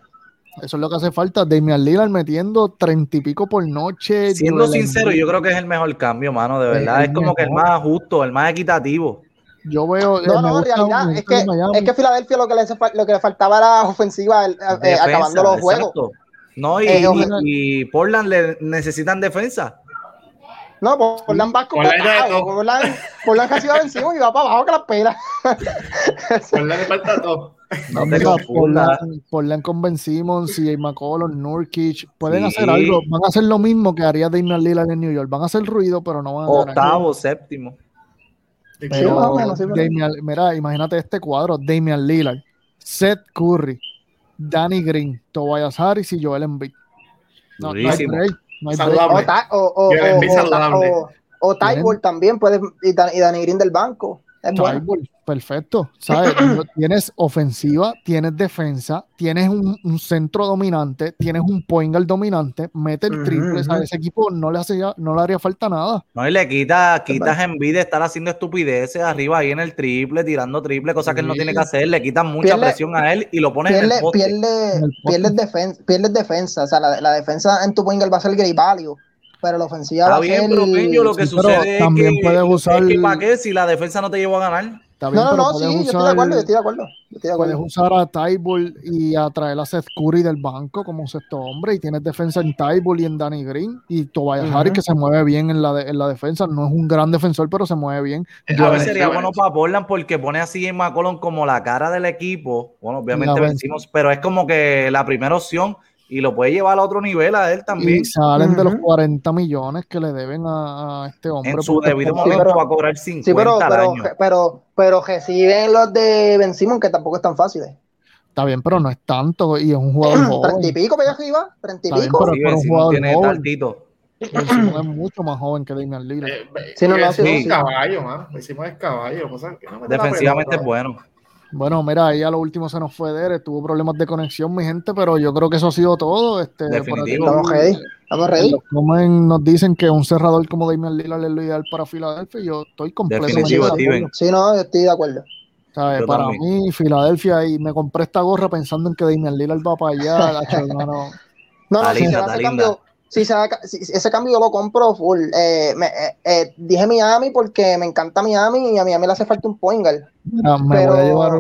Speaker 4: Eso es lo que hace falta. Damian Lillard metiendo treinta y pico por noche.
Speaker 2: Siendo sincero, yo creo que es el mejor cambio, mano. De verdad, es, como que el más justo, el más equitativo.
Speaker 4: Yo veo.
Speaker 3: No, no, en realidad es que, es que Filadelfia lo que, le, lo que le faltaba era ofensiva, eh, eh, acabando los juegos.
Speaker 2: No, y, eh, y, Portland le necesitan defensa.
Speaker 3: No, Portland va como Portland, Portland casi va vencido y va para abajo que la pela.
Speaker 5: Portland le falta todo.
Speaker 4: No tengo Portland, con Ben Simmons, CJ McCollum, Nurkic, pueden hacer algo, van a hacer lo mismo que haría Damian Lillard en New York, van a hacer ruido, pero no van a
Speaker 2: Octavo, séptimo.
Speaker 4: mira, imagínate este cuadro, Damian Lillard, Seth Curry, Danny Green, Tobias Harris y Joel Embiid.
Speaker 3: No, no hay break, O, o, o, o, o también puede, y Danny Green del banco.
Speaker 4: perfecto. ¿Sabes? tienes ofensiva, tienes defensa, tienes un, centro dominante, tienes un point dominante, mete el triple. A ese equipo no le, hacía, no le haría falta nada.
Speaker 2: No, y le quita, quitas en vida estar haciendo estupideces arriba ahí en el triple, tirando triple, cosas que él no tiene que hacer. Le quitan mucha presión a él y lo pones en el poste.
Speaker 3: Pierde, pierde, defensa, pierde defensa. O sea, la, defensa en tu point va a ser great value pero la ofensiva
Speaker 2: Está bien, Peño, lo que sucede
Speaker 4: también
Speaker 2: es que,
Speaker 4: puedes usar...
Speaker 2: ¿para qué si la defensa no te llevó a ganar?
Speaker 3: no, no, no, sí, yo estoy de acuerdo, yo estoy de acuerdo.
Speaker 4: Puedes usar a Tybull y a traer a Seth Curry del banco como sexto hombre y tienes defensa en Tybull y en Danny Green y Tobias Harris que se mueve bien en la, en la defensa, no es un gran defensor pero se mueve bien.
Speaker 2: A ver, sería bueno para Portland porque pone así en McCollum como la cara del equipo, bueno obviamente vencimos, pero es como que la primera opción y lo puede llevar a otro nivel a él también. Y
Speaker 4: salen de los 40 millones que le deben a, este hombre.
Speaker 2: En su debido momento va a cobrar 50 sí,
Speaker 3: pero, pero, pero, reciben los de Ben Simon, que tampoco es tan fácil.
Speaker 4: Está bien, pero no es tanto y es un jugador
Speaker 3: joven. 30 y pico para allá arriba, 30 y pico.
Speaker 4: pero, es un jugador tiene joven. es mucho más joven que Damian Lillard. Eh,
Speaker 5: sí, no, no, sí, es caballo, man. Decimos es caballo.
Speaker 2: Defensivamente es bueno.
Speaker 4: Bueno, mira, ahí a lo último se nos fue Dere, tuvo problemas de conexión, mi gente, pero yo creo que eso ha sido todo. Este,
Speaker 2: Definitivo.
Speaker 3: Estamos ready. Estamos ready.
Speaker 4: nos dicen que un cerrador como Damian Lillard es lo ideal para Filadelfia y yo estoy completamente
Speaker 2: de acuerdo.
Speaker 3: Sí, no, yo estoy de acuerdo.
Speaker 4: Para mí, Filadelfia, y me compré esta gorra pensando en que Damian Lillard va para allá.
Speaker 3: no, no, no, ese cambio, si, ese cambio yo lo compro full. Eh, me, eh, eh, dije Miami porque me encanta Miami y a Miami le hace falta un point
Speaker 4: me, voy a llevar,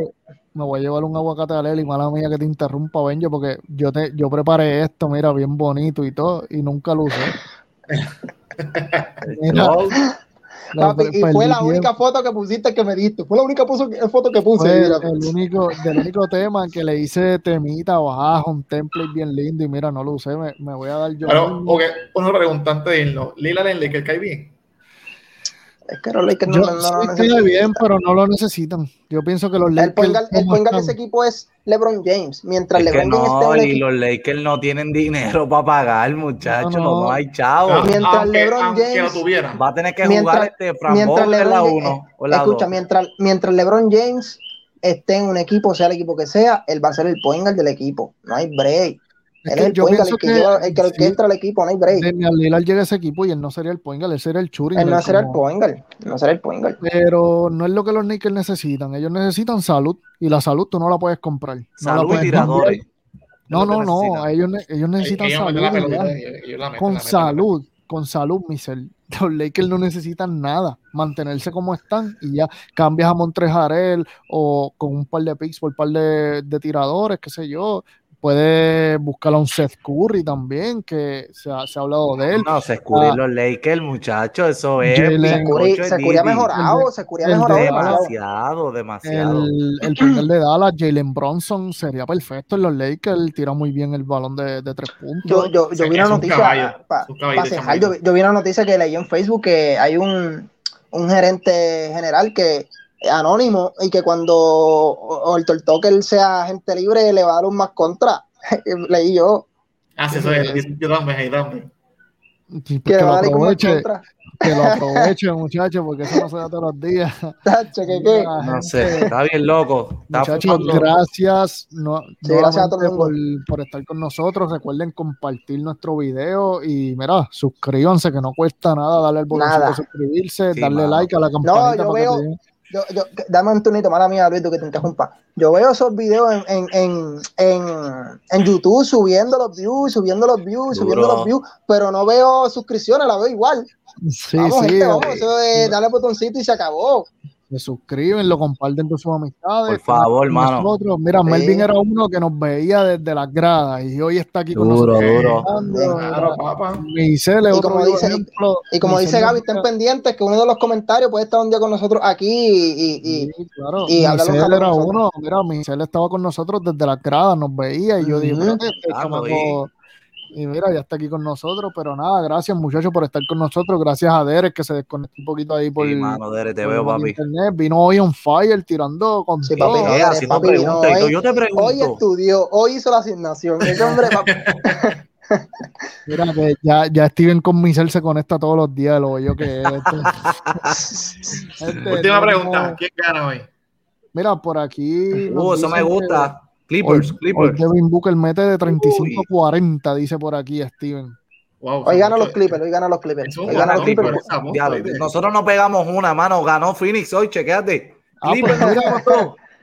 Speaker 4: me voy a llevar un aguacate a Leli, mala mía que te interrumpa, Benjo, porque yo te yo preparé esto, mira, bien bonito y todo, y nunca lo usé.
Speaker 3: y fue la única foto que pusiste que me diste. Fue la única foto que puse.
Speaker 4: el único, del único tema que le hice temita bajo, un template bien lindo. Y mira, no lo usé. Me, me voy a dar yo.
Speaker 5: Pero, ok, una pregunta antes de irnos. Lila en que cae bien.
Speaker 3: Es que los Lakers no,
Speaker 4: no, sí bien, pero no lo necesitan. Yo pienso que los Lakers.
Speaker 3: El point de ese equipo es LeBron James. Mientras LeBron
Speaker 2: no, James esté y los Lakers no tienen dinero para pagar, muchachos. No, hay chavo.
Speaker 3: Mientras LeBron James
Speaker 2: va a tener que jugar este mientras LeBron, la 1 o la
Speaker 3: Escucha, mientras, mientras LeBron James esté en un equipo, sea el equipo que sea, él va a ser el point del equipo. No hay break. Él es el point el que, lleva, el que orquestra el equipo, no hay break.
Speaker 4: Demian Lillard llega a ese equipo y él no sería el point él sería el Churing.
Speaker 3: Él no sería el point no sería el point
Speaker 4: Pero no es lo que los Lakers necesitan. Ellos necesitan salud y la salud tú no la puedes comprar.
Speaker 2: salud y tiradores.
Speaker 4: No, no, no. Ellos, ellos necesitan salud. con salud, con salud, Michel. Los Lakers no necesitan nada. Mantenerse como están y ya cambias a Montrejarel o con un par de picks por un par de, de tiradores, qué sé yo puede buscar a un Seth Curry también, que se ha, se ha hablado de él.
Speaker 2: No, Seth Curry, ah, los Lakers, muchachos, eso es.
Speaker 3: Seth Curry, Curry ha mejorado, Seth Curry ha mejorado
Speaker 2: demasiado, demasiado.
Speaker 4: El, el primer de Dallas, Jalen Bronson, sería perfecto en los Lakers, tira muy bien el balón de, de tres puntos.
Speaker 3: Yo, yo, yo vi una noticia, yo, yo, vi una noticia que leí en Facebook que hay un, un gerente general que anónimo y que cuando el Tortoker sea gente libre le va a dar un más contra. Leí yo.
Speaker 5: Ah, sí, eso es, yo también, también.
Speaker 4: que, lo aproveche, que lo aproveche, muchachos, porque eso no se da todos los días.
Speaker 2: No sé, está bien loco.
Speaker 4: muchachos, gracias, no, gracias a todos por, por, estar con nosotros. Recuerden compartir nuestro video y, mira, suscríbanse, que no cuesta nada darle el botoncito de suscribirse, darle like a la campanita.
Speaker 3: No, yo veo, yo, yo, dame un turnito, mala mía, Luis, que te interrumpa. Yo veo esos videos en, en, en, en, en YouTube subiendo los views, subiendo los views, subiendo los views, pero no veo suscripciones, la veo igual.
Speaker 4: Sí, vamos, sí. Gente,
Speaker 3: vamos, eso de darle botoncito y se acabó
Speaker 4: se suscriben, lo comparten con sus amistades.
Speaker 2: Por favor, hermano.
Speaker 4: Mira, Melvin era uno que nos veía desde las gradas y hoy está aquí con nosotros.
Speaker 2: Duro,
Speaker 3: duro. y como dice, ejemplo, y, como dice Gaby, estén pendientes que uno de los comentarios puede estar un día con nosotros aquí y, y,
Speaker 4: sí, claro. y era uno, mira, Michelle estaba con nosotros desde las gradas, nos veía y yo dije, este y mira, ya está aquí con nosotros, pero nada, gracias muchachos por estar con nosotros. Gracias a Derek que se desconectó un poquito ahí por,
Speaker 2: sí, mano, Derek, te veo, papi.
Speaker 4: internet. Vino hoy on fire tirando con
Speaker 3: sí. Papi, papi, hoy, yo te pregunto. Hoy estudió, hoy hizo la asignación. Ese hombre,
Speaker 4: Mira, que ya, ya Steven con Michelle se conecta todos los días, lo yo que
Speaker 5: este, Última pregunta, ¿quién gana hoy?
Speaker 4: Mira, por aquí.
Speaker 2: Uh, eso me gusta. Clippers, Clippers.
Speaker 4: Kevin Booker mete de 35 a 40, dice por aquí Steven.
Speaker 3: hoy gana los Clippers, hoy gana los Clippers. Hoy gana los Clippers.
Speaker 2: nosotros no pegamos una, mano. Ganó Phoenix hoy, chequéate. Ah, pues Clippers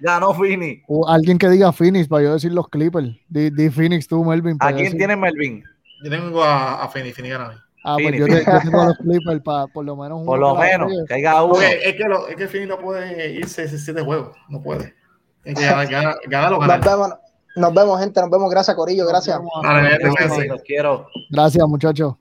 Speaker 2: ganó Phoenix.
Speaker 4: alguien que diga Phoenix para yo decir los Clippers. Di, Phoenix tú, Melvin.
Speaker 2: ¿A quién tiene Melvin?
Speaker 5: Yo tengo a, a Phoenix, Phoenix gana
Speaker 4: Ah, pues yo, te, yo, tengo a los Clippers para por lo menos
Speaker 2: Por lo menos, que haya uno.
Speaker 5: es, que lo, es que Phoenix no puede irse ese siete juegos. No puede. Gana, gana, lo
Speaker 3: gana. Nos vemos, gente. Nos vemos. Gracias, Corillo. Gracias.
Speaker 5: Gracias,
Speaker 2: quiero.
Speaker 4: Gracias, muchachos.